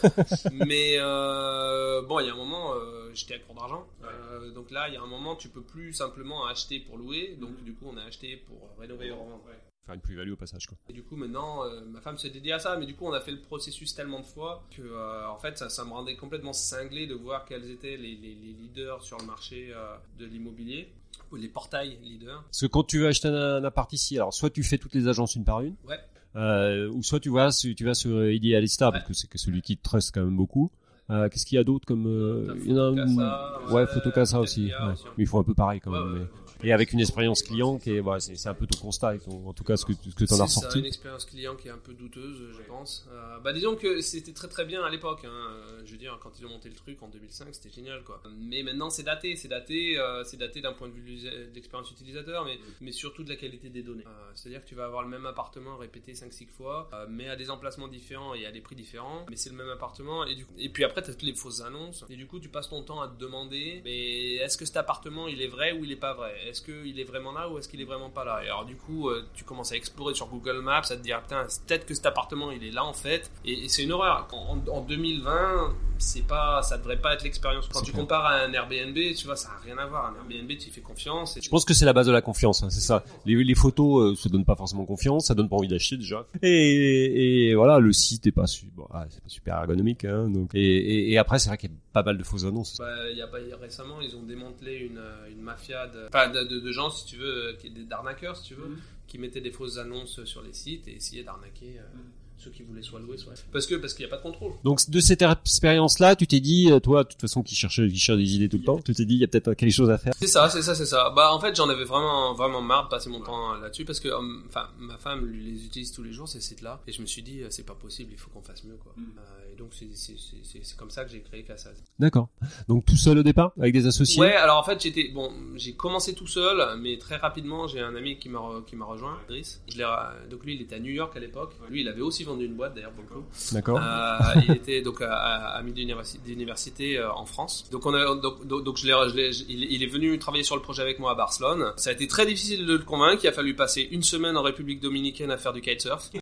mais euh, bon, il y a un moment, euh, j'étais à court d'argent. Euh, donc là, il y a un moment, tu peux plus simplement acheter pour louer. Donc du coup, on a acheté pour rénover et revendre. Faire une plus-value au passage, quoi. Et du coup, maintenant, euh, ma femme se dédie à ça. Mais du coup, on a fait le processus tellement de fois que, euh, en fait, ça, ça me rendait complètement cinglé de voir quels étaient les, les- les leaders sur le marché euh, de l'immobilier, ou les portails leaders. Parce que quand tu veux acheter un, un appart ici, alors soit tu fais toutes les agences une par une, Ouais. Euh, ou soit tu vas, sur- tu vas sur Idealista, parce que c'est que celui qui te trust quand même beaucoup. Euh, Qu'est-ce qu'il y a d'autre comme euh, il y en a un- ouais, Photocasa aussi. Ouais. Mais ils font un peu pareil quand même. mais- Et avec une expérience client qui est, voilà, c'est c'est un peu ton constat, en tout cas ce que ce que t'en as C'est ça, ressorti. une expérience client qui est un peu douteuse, je pense. Euh, bah disons que c'était très très bien à l'époque. hein. Euh, Je veux dire, quand ils ont monté le truc en 2005, c'était génial, quoi. Mais maintenant, c'est daté, c'est daté, euh, c'est daté d'un point de vue de l'expérience utilisateur, mais mais surtout de la qualité des données. Euh, C'est-à-dire que tu vas avoir le même appartement répété 5-6 fois, euh, mais à des emplacements différents et à des prix différents. Mais c'est le même appartement et du coup, et puis après, t'as toutes les fausses annonces. Et du coup, tu passes ton temps à te demander, mais est-ce que cet appartement, il est vrai ou il est pas vrai? Est-ce qu'il est vraiment là ou est-ce qu'il est vraiment pas là? Et alors du coup, euh, tu commences à explorer sur Google Maps, à te dire, putain, peut-être que cet appartement, il est là en fait. Et, et c'est une horreur. En, en 2020, c'est pas, ça devrait pas être l'expérience. Quand tu clair. compares à un Airbnb, tu vois, ça a rien à voir. Un Airbnb, tu y fais confiance. Et Je pense que c'est la base de la confiance, hein, c'est ça. Les, les photos, euh, ça donne pas forcément confiance, ça donne pas envie d'acheter déjà. Et, et voilà, le site est pas, su- bon, ah, pas super ergonomique, hein, donc. Et, après, c'est vrai qu'il y a pas mal de fausses annonces. Bah, il y a pas récemment, ils ont démantelé une, euh, une mafia de, enfin, de, de- de gens, si tu veux, euh, d'arnaqueurs, si tu veux, qui mettaient des fausses annonces sur les sites et essayaient d'arnaquer euh, ceux qui voulaient soit louer, soit. Parce que parce qu'il n'y a pas de contrôle. Donc de cette expérience-là, tu t'es dit, euh, toi, de toute façon, qui cherchais, qui cherche des idées tout le temps, tu t'es dit, il y a peut-être quelque chose à faire. C'est ça, c'est ça, c'est ça. Bah en fait, j'en avais vraiment vraiment marre de passer mon temps là-dessus parce que enfin ma femme les utilise tous les jours ces sites-là et je me suis dit c'est pas possible, il faut qu'on fasse mieux quoi. Euh, et donc c'est comme ça que j'ai créé Cassaz. D'accord. Donc tout seul au départ, avec des associés. Ouais, alors en fait, j'étais bon, j'ai commencé tout seul, mais très rapidement, j'ai un ami qui m'a re- qui m'a rejoint, Driss. Je l'ai ra- donc lui, il était à New York à l'époque. Lui, il avait aussi vendu une boîte d'ailleurs pour le coup. D'accord. Euh, il était donc à, à, à d'université euh, en France. Donc on a donc, donc, donc je l'ai je l'ai- je- il, il est venu travailler sur le projet avec moi à Barcelone. Ça a été très difficile de le convaincre. Il a fallu passer une semaine en République dominicaine à faire du kitesurf.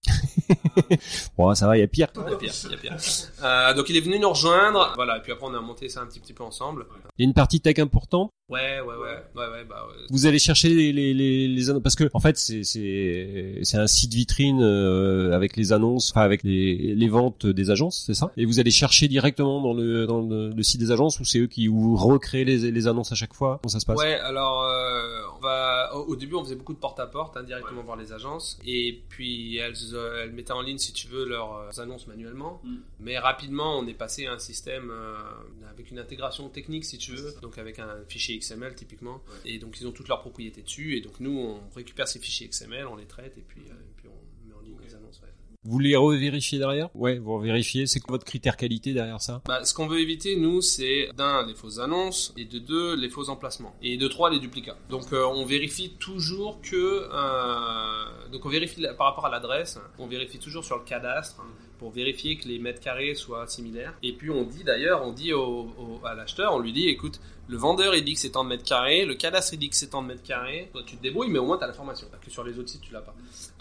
Bon, ça va, il y a pire. Il y a pire, il y a pire. Euh, donc il est venu nous rejoindre. Voilà, et puis après on a monté ça un petit, petit peu ensemble. Il y a une partie tech importante. Ouais, ouais, ouais, ouais, ouais, bah ouais. Vous allez chercher les les les, les annonces parce que en fait c'est c'est c'est un site vitrine euh, avec les annonces, enfin avec les les ventes des agences, c'est ça? Et vous allez chercher directement dans le dans le, le site des agences ou c'est eux qui vous recréent les les annonces à chaque fois? Comment ça se passe? Ouais, alors euh, va au, début on faisait beaucoup de porte à porte hein, directement voir les agences. Et puis elles, euh, elles mettaient en ligne si tu veux leurs euh, annonces manuellement. Mais rapidement on est passé à un système euh, avec une intégration technique si tu veux, donc avec un fichier XML typiquement. Et donc ils ont toutes leurs propriétés dessus. Et donc nous on récupère ces fichiers XML, on les traite. Et puis, euh, et puis on met en ligne les annonces. ouais. Vous les revérifiez derrière? Ouais, vous revérifiez. C'est quoi votre critère qualité derrière ça? Bah, ce qu'on veut éviter, nous, c'est d'un, les fausses annonces, et de deux, les faux emplacements, et de trois, les duplicats. Donc, euh, on vérifie toujours que, euh, donc on vérifie par rapport à l'adresse, on vérifie toujours sur le cadastre hein, pour vérifier que les mètres carrés soient similaires. Et puis, on dit d'ailleurs, on dit au, au- à l'acheteur, on lui dit, écoute, le vendeur il dit que c'est tant de mètres carrés, le cadastre il dit que c'est tant de mètres carrés. Toi tu te débrouilles, mais au moins tu as l'information. Parce que sur les autres sites tu l'as pas.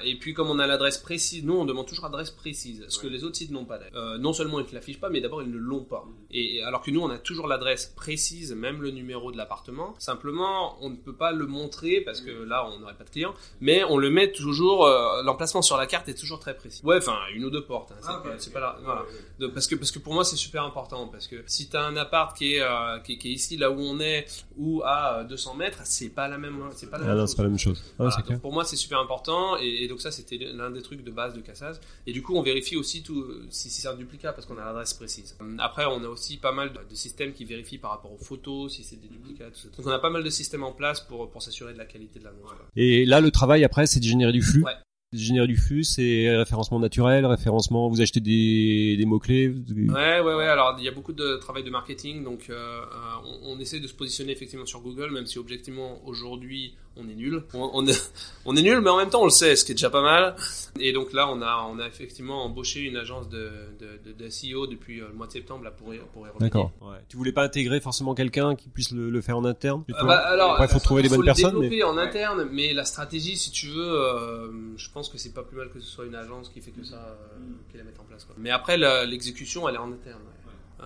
Et puis comme on a l'adresse précise, nous on demande toujours adresse précise, ce que les autres sites n'ont pas. Euh, non seulement ils ne te l'affichent pas, mais d'abord ils ne l'ont pas. Et et alors que nous on a toujours l'adresse précise, même le numéro de l'appartement. Simplement on ne peut pas le montrer parce que là on n'aurait pas de clients, mais on le met toujours. euh, L'emplacement sur la carte est toujours très précis. Ouais, enfin une ou deux portes. hein, c'est Ah, pas, là. Voilà. De- parce que parce que pour moi c'est super important parce que si t'as un appart qui est, euh, qui est ici là où on est ou à euh, 200 mètres c'est pas la même c'est pas la Ah même non, chose. c'est pas la même chose. Ah, Voilà, clair. pour moi c'est super important et, et donc ça c'était l'un des trucs de base de Cassaz et du coup on vérifie aussi tout euh, si, si c'est un duplicat parce qu'on a l'adresse précise Hum, après on a aussi pas mal de, de systèmes qui vérifient par rapport aux photos si c'est des duplicats tout ça. donc on a pas mal de systèmes en place pour, pour s'assurer de la qualité de l'annonce quoi. Et là, le travail après, c'est de générer du flux. Ouais. Générer du flux, c'est référencement naturel, référencement. Vous achetez des, des mots clés. Ouais, ouais, ouais. Alors, il y a beaucoup de travail de marketing, donc euh, euh, on essaie de se positionner effectivement sur Google, même si objectivement aujourd'hui on est nul. On, on est, on est nul, mais en même temps on le sait, ce qui est déjà pas mal. Et donc là, on a, on a effectivement embauché une agence de, de, de, de SEO depuis euh, le mois de septembre là pour y, pour y. D'accord. Ouais. Tu voulais pas intégrer forcément quelqu'un qui puisse le, le faire en interne Ah bah, alors, Après, faut trouver les bonnes le personnes. développer Mais... en interne, mais la stratégie, si tu veux, euh, je pense que c'est pas plus mal que ce soit une agence qui fait que ça, euh, qui la mette en place. Quoi. Mais après, l'exécution, elle est en interne. ouais.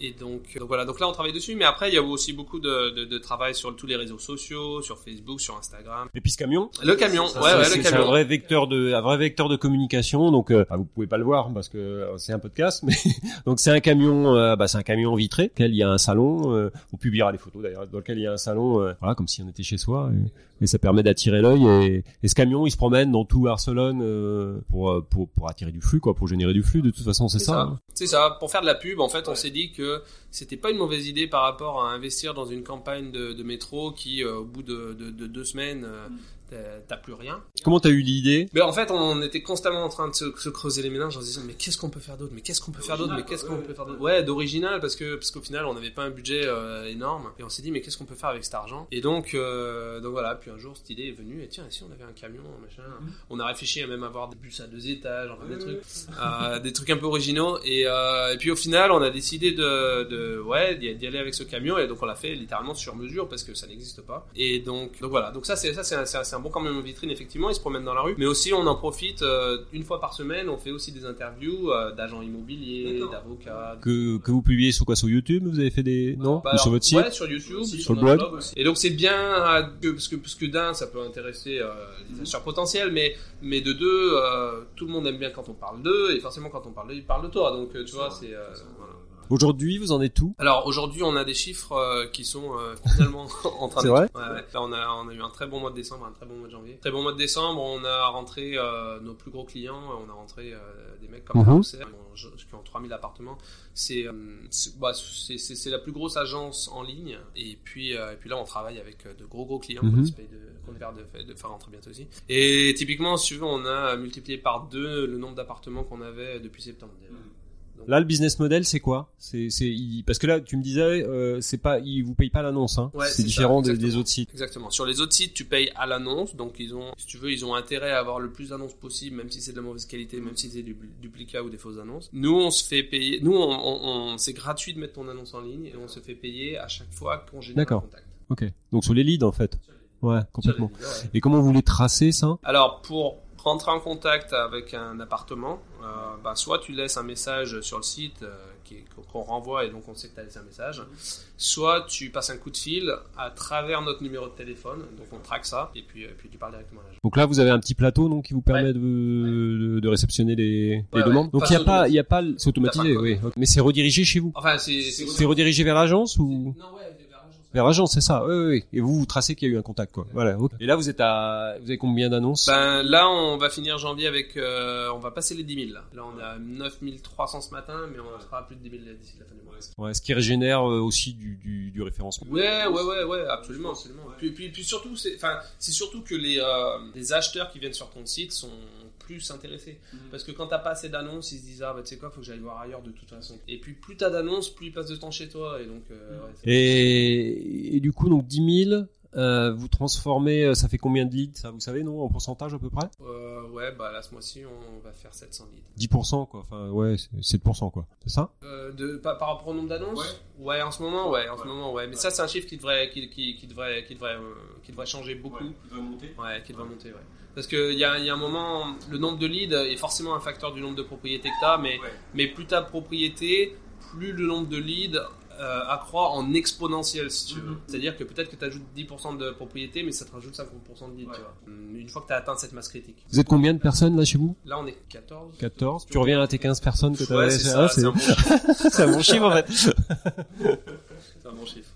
Euh, et donc, donc voilà, donc là on travaille dessus, mais après il y a aussi beaucoup de, de, de travail sur tous les réseaux sociaux, sur Facebook, sur Instagram. Et puis ce camion, Le camion, Ça, ouais, c'est- ouais, le c'est un camion. vrai vecteur de, un vrai vecteur de communication. Donc, euh, bah, vous pouvez pas le voir parce que euh, c'est un podcast, mais donc c'est un camion, euh, bah, c'est un camion vitré, auquel il y a un salon. euh, on publiera les photos d'ailleurs, dans lequel il y a un salon, euh, voilà, comme si on était chez soi. Et, et ça permet d'attirer l'œil. Et, et ce camion, il se promène dans tout Barcelone euh, pour, euh, pour pour attirer du flux, quoi, pour générer du flux. De toute façon, c'est ça. hein. C'est ça. Pour faire de la pub, en fait, on s'est dit que c'était pas une mauvaise idée par rapport à investir dans une campagne de, métro qui, euh, au bout de, de, de deux semaines, euh, t'as- plus rien. Comment t'as eu l'idée? Mais en fait, on était constamment en train de se, se creuser les méninges en se disant mais qu'est-ce qu'on peut faire d'autre? Mais qu'est-ce qu'on peut faire d'autre? Mais qu'est-ce qu'on peut faire d'autre Ouais, d'original parce que parce qu'au final, on n'avait pas un budget euh, énorme et on s'est dit mais qu'est-ce qu'on peut faire avec cet argent? Et donc euh, donc voilà. Puis un jour, cette idée est venue et tiens, et si on avait un camion, machin? On a réfléchi à même avoir des bus à deux étages, enfin des trucs, euh, des trucs un peu originaux. Et, euh, et puis au final, on a décidé de, de ouais d'y d'y aller avec ce camion et donc on l'a fait littéralement sur mesure parce que ça n'existe pas. Et donc donc voilà. Donc ça c'est ça c'est un, c'est un- c'est un bon camion vitrine effectivement. Il se promène dans la rue, mais aussi on en profite euh, une fois par semaine. On fait aussi des interviews euh, d'agents immobiliers, d'avocats. que que vous publiez sur quoi? Sur YouTube Vous avez fait des non? Bah Ou sur votre site? Ouais, sur YouTube, Sur le blog aussi. Et donc c'est bien euh, que- parce que parce que d'un ça peut intéresser euh, les acheteurs potentiels, mais mais de deux euh, tout le monde aime bien quand on parle d'eux et forcément quand on parle d'eux, ils parlent de toi. Donc tu vois c'est euh, voilà. Aujourd'hui, vous en êtes où? Alors aujourd'hui, on a des chiffres euh, qui sont euh, finalement en train C'est de. vrai? Ouais, ouais. Là, on a on a eu un très bon mois de décembre, un très bon mois de janvier. Très bon mois de décembre, on a rentré euh, nos plus gros clients, on a rentré euh, des mecs comme Mhm. Carrousel, qui ont 3000 appartements. C'est euh, c'est bah, c'est c'est- c'est la plus grosse agence en ligne. Et puis euh, et puis là, on travaille avec euh, de gros gros clients Mhm. qu'on espère de faire rentrer bientôt aussi. Et typiquement, si tu veux, on a multiplié par deux le nombre d'appartements qu'on avait depuis septembre. déjà. Là, le business model, c'est quoi? C'est, parce que là, tu me disais, euh, c'est pas, ils vous payent pas l'annonce, hein. Ouais, c'est différent ça, des, autres sites. Exactement. Sur les autres sites, tu payes à l'annonce, donc ils ont, si tu veux, ils ont intérêt à avoir le plus d'annonces possible, même si c'est de la mauvaise qualité, même si c'est du duplicat ou des fausses annonces. Nous, on se fait payer. Nous, on, on- on- c'est gratuit de mettre ton annonce en ligne et on se fait payer à chaque fois qu'on génère un D'accord. contact. Ok. Donc sur les leads, en fait. Ouais, complètement. Ouais. Et comment vous les tracez ça? Alors, pour rentrer en contact avec un appartement, euh, bah, soit tu laisses un message sur le site euh, qu'on renvoie et donc on sait que tu as laissé un message, soit tu passes un coup de fil à travers notre numéro de téléphone, donc on traque ça et puis, euh, puis tu parles directement à l'agent. Donc là, vous avez un petit plateau, donc qui vous permet de, de, de réceptionner les, demandes. Donc il y a pas, y a pas, c'est automatisé, oui. Mais c'est redirigé chez vous. Enfin, c'est redirigé vers l'agence ou Non, ouais, vers l'agence, c'est ça. Oui, oui, oui. Et vous, vous tracez qu'il y a eu un contact, quoi. Voilà. Et là, vous êtes à, vous avez combien d'annonces? Ben là, on va finir janvier avec, euh, on va passer les 10 000 là. Là, on est à 9300 ce matin, mais on sera à plus de 10 000 d'ici la fin du mois. Ouais, ce qui régénère euh, aussi du, du, du référencement. Ouais, ouais, ouais, ouais, absolument, absolument. Puis, puis, puis surtout, c'est, enfin, c'est surtout que les, euh, les acheteurs qui viennent sur ton site sont plus intéressés. Parce que quand t'as pas assez d'annonces, ils se disent ah bah tu sais quoi, faut que j'aille voir ailleurs de toute façon. Et puis plus t'as d'annonces, plus ils passent de temps chez toi. Et donc, euh, ouais, c'est- Et, et du coup, donc 10 000, euh, vous transformez, euh, ça fait combien de leads, ça vous savez, non, en pourcentage à peu près? Euh, ouais, bah là ce mois-ci, on va faire 700 leads. 10%, quoi. Enfin, ouais, c'est 7%, quoi. C'est ça? Euh, de, par, par rapport au nombre d'annonces? Ouais. en ce moment, ouais, en ce moment, ouais. Mais ça, c'est un chiffre qui devrait, qui, qui, qui devrait, qui devrait, euh, qui devrait changer beaucoup. Ouais, qui devrait monter, ouais. Parce qu'il y y a un moment, le nombre de leads est forcément un facteur du nombre de propriétés que tu as, mais, mais plus tu as de propriétés, plus le nombre de leads euh, accroît en exponentiel, si tu veux. C'est-à-dire que peut-être que tu ajoutes 10% de propriétés, mais ça te rajoute 50% de leads, tu vois. Une fois que tu as atteint cette masse critique. Vous êtes combien de personnes, là, chez vous? Là, on est 14. 14 Tu reviens à tes 15 personnes que tu Ouais, c'est un bon chiffre. c'est un bon chiffre, en fait. C'est un bon chiffre.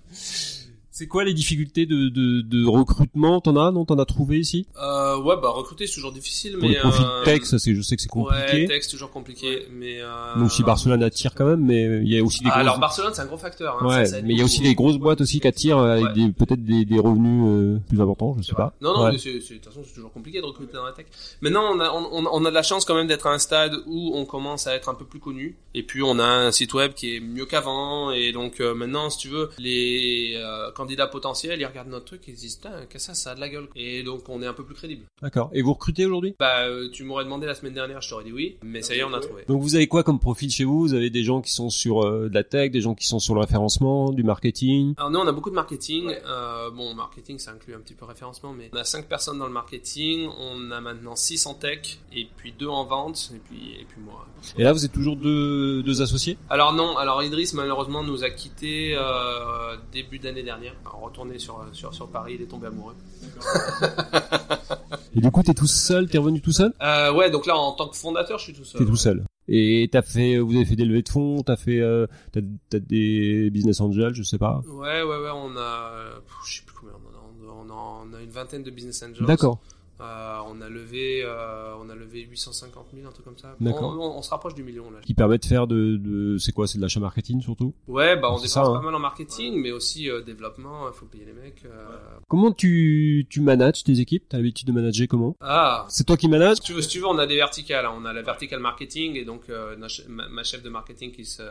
C'est quoi les difficultés de, de, de recrutement? T'en as, non T'en as trouvé ici? Euh, ouais, bah recruter c'est toujours difficile, Pour mais les profils euh, c'est, je sais que c'est Ouais, compliqué. texte toujours compliqué, mais euh, Donc si Barcelone attire quand même, mais il y a aussi des Ah, grosses... alors Barcelone c'est un gros facteur. Hein, ouais, ça, ça aide mais il y a aussi des grosses boîtes aussi qui attirent euh, avec Ouais. des, peut-être des, des revenus euh, plus importants, je sais pas. Non, non, Ouais. mais c'est, de toute façon, c'est toujours compliqué de recruter dans la tech. Maintenant, on a, on, on a de la chance quand même d'être à un stade où on commence à être un peu plus connu. Et puis, on a un site web qui est mieux qu'avant. Et donc, maintenant, si tu veux, les euh, candidats potentiels, ils regardent notre truc ils se disent, Putain, qu'est-ce que ça, ça a de la gueule. Et donc, on est un peu plus crédible. D'accord. Et vous recrutez aujourd'hui? Bah, euh, tu m'aurais demandé la semaine dernière, je t'aurais dit oui. Mais ça y est, on a trouvé. Donc vous avez quoi comme profil chez vous? Vous avez des gens qui sont sur euh, de la tech, des gens qui sont sur le référencement, du marketing? Alors nous on a beaucoup de marketing. Euh, bon marketing ça inclut un petit peu référencement, mais on a 5 personnes dans le marketing, on a maintenant 6 en tech et puis 2 en vente et puis et puis moi. Et là vous êtes toujours deux, deux associés? Alors non, alors Idriss malheureusement nous a quitté euh, début d'année dernière. Retourné sur sur sur Paris, il est tombé amoureux. Et du coup t'es tout seul, t'es revenu tout seul? Euh, ouais donc là en tant que fondateur je suis tout seul. T'es tout seul. Et t'as fait, vous avez fait des levées de fonds, t'as fait, euh, t'as, t'as des business angels, je sais pas. Ouais ouais ouais on a je sais plus combien on en a. On a, on a une vingtaine de business angels. D'accord. Euh, on a levé euh, on a levé 850 000 un truc comme ça. D'accord. On, on- on se rapproche du million là. Qui permet de faire de, de c'est quoi, c'est de l'achat marketing surtout? Ouais, bah on dépense ça, hein. pas mal en marketing, mais aussi euh, développement, il faut payer les mecs. Comment tu, tu manages tes équipes? T'as l'habitude de manager comment? Ah, C'est toi qui manages si tu, veux, si tu veux, on a des verticales. hein. On a la verticale marketing, et donc ma chef de marketing qui se,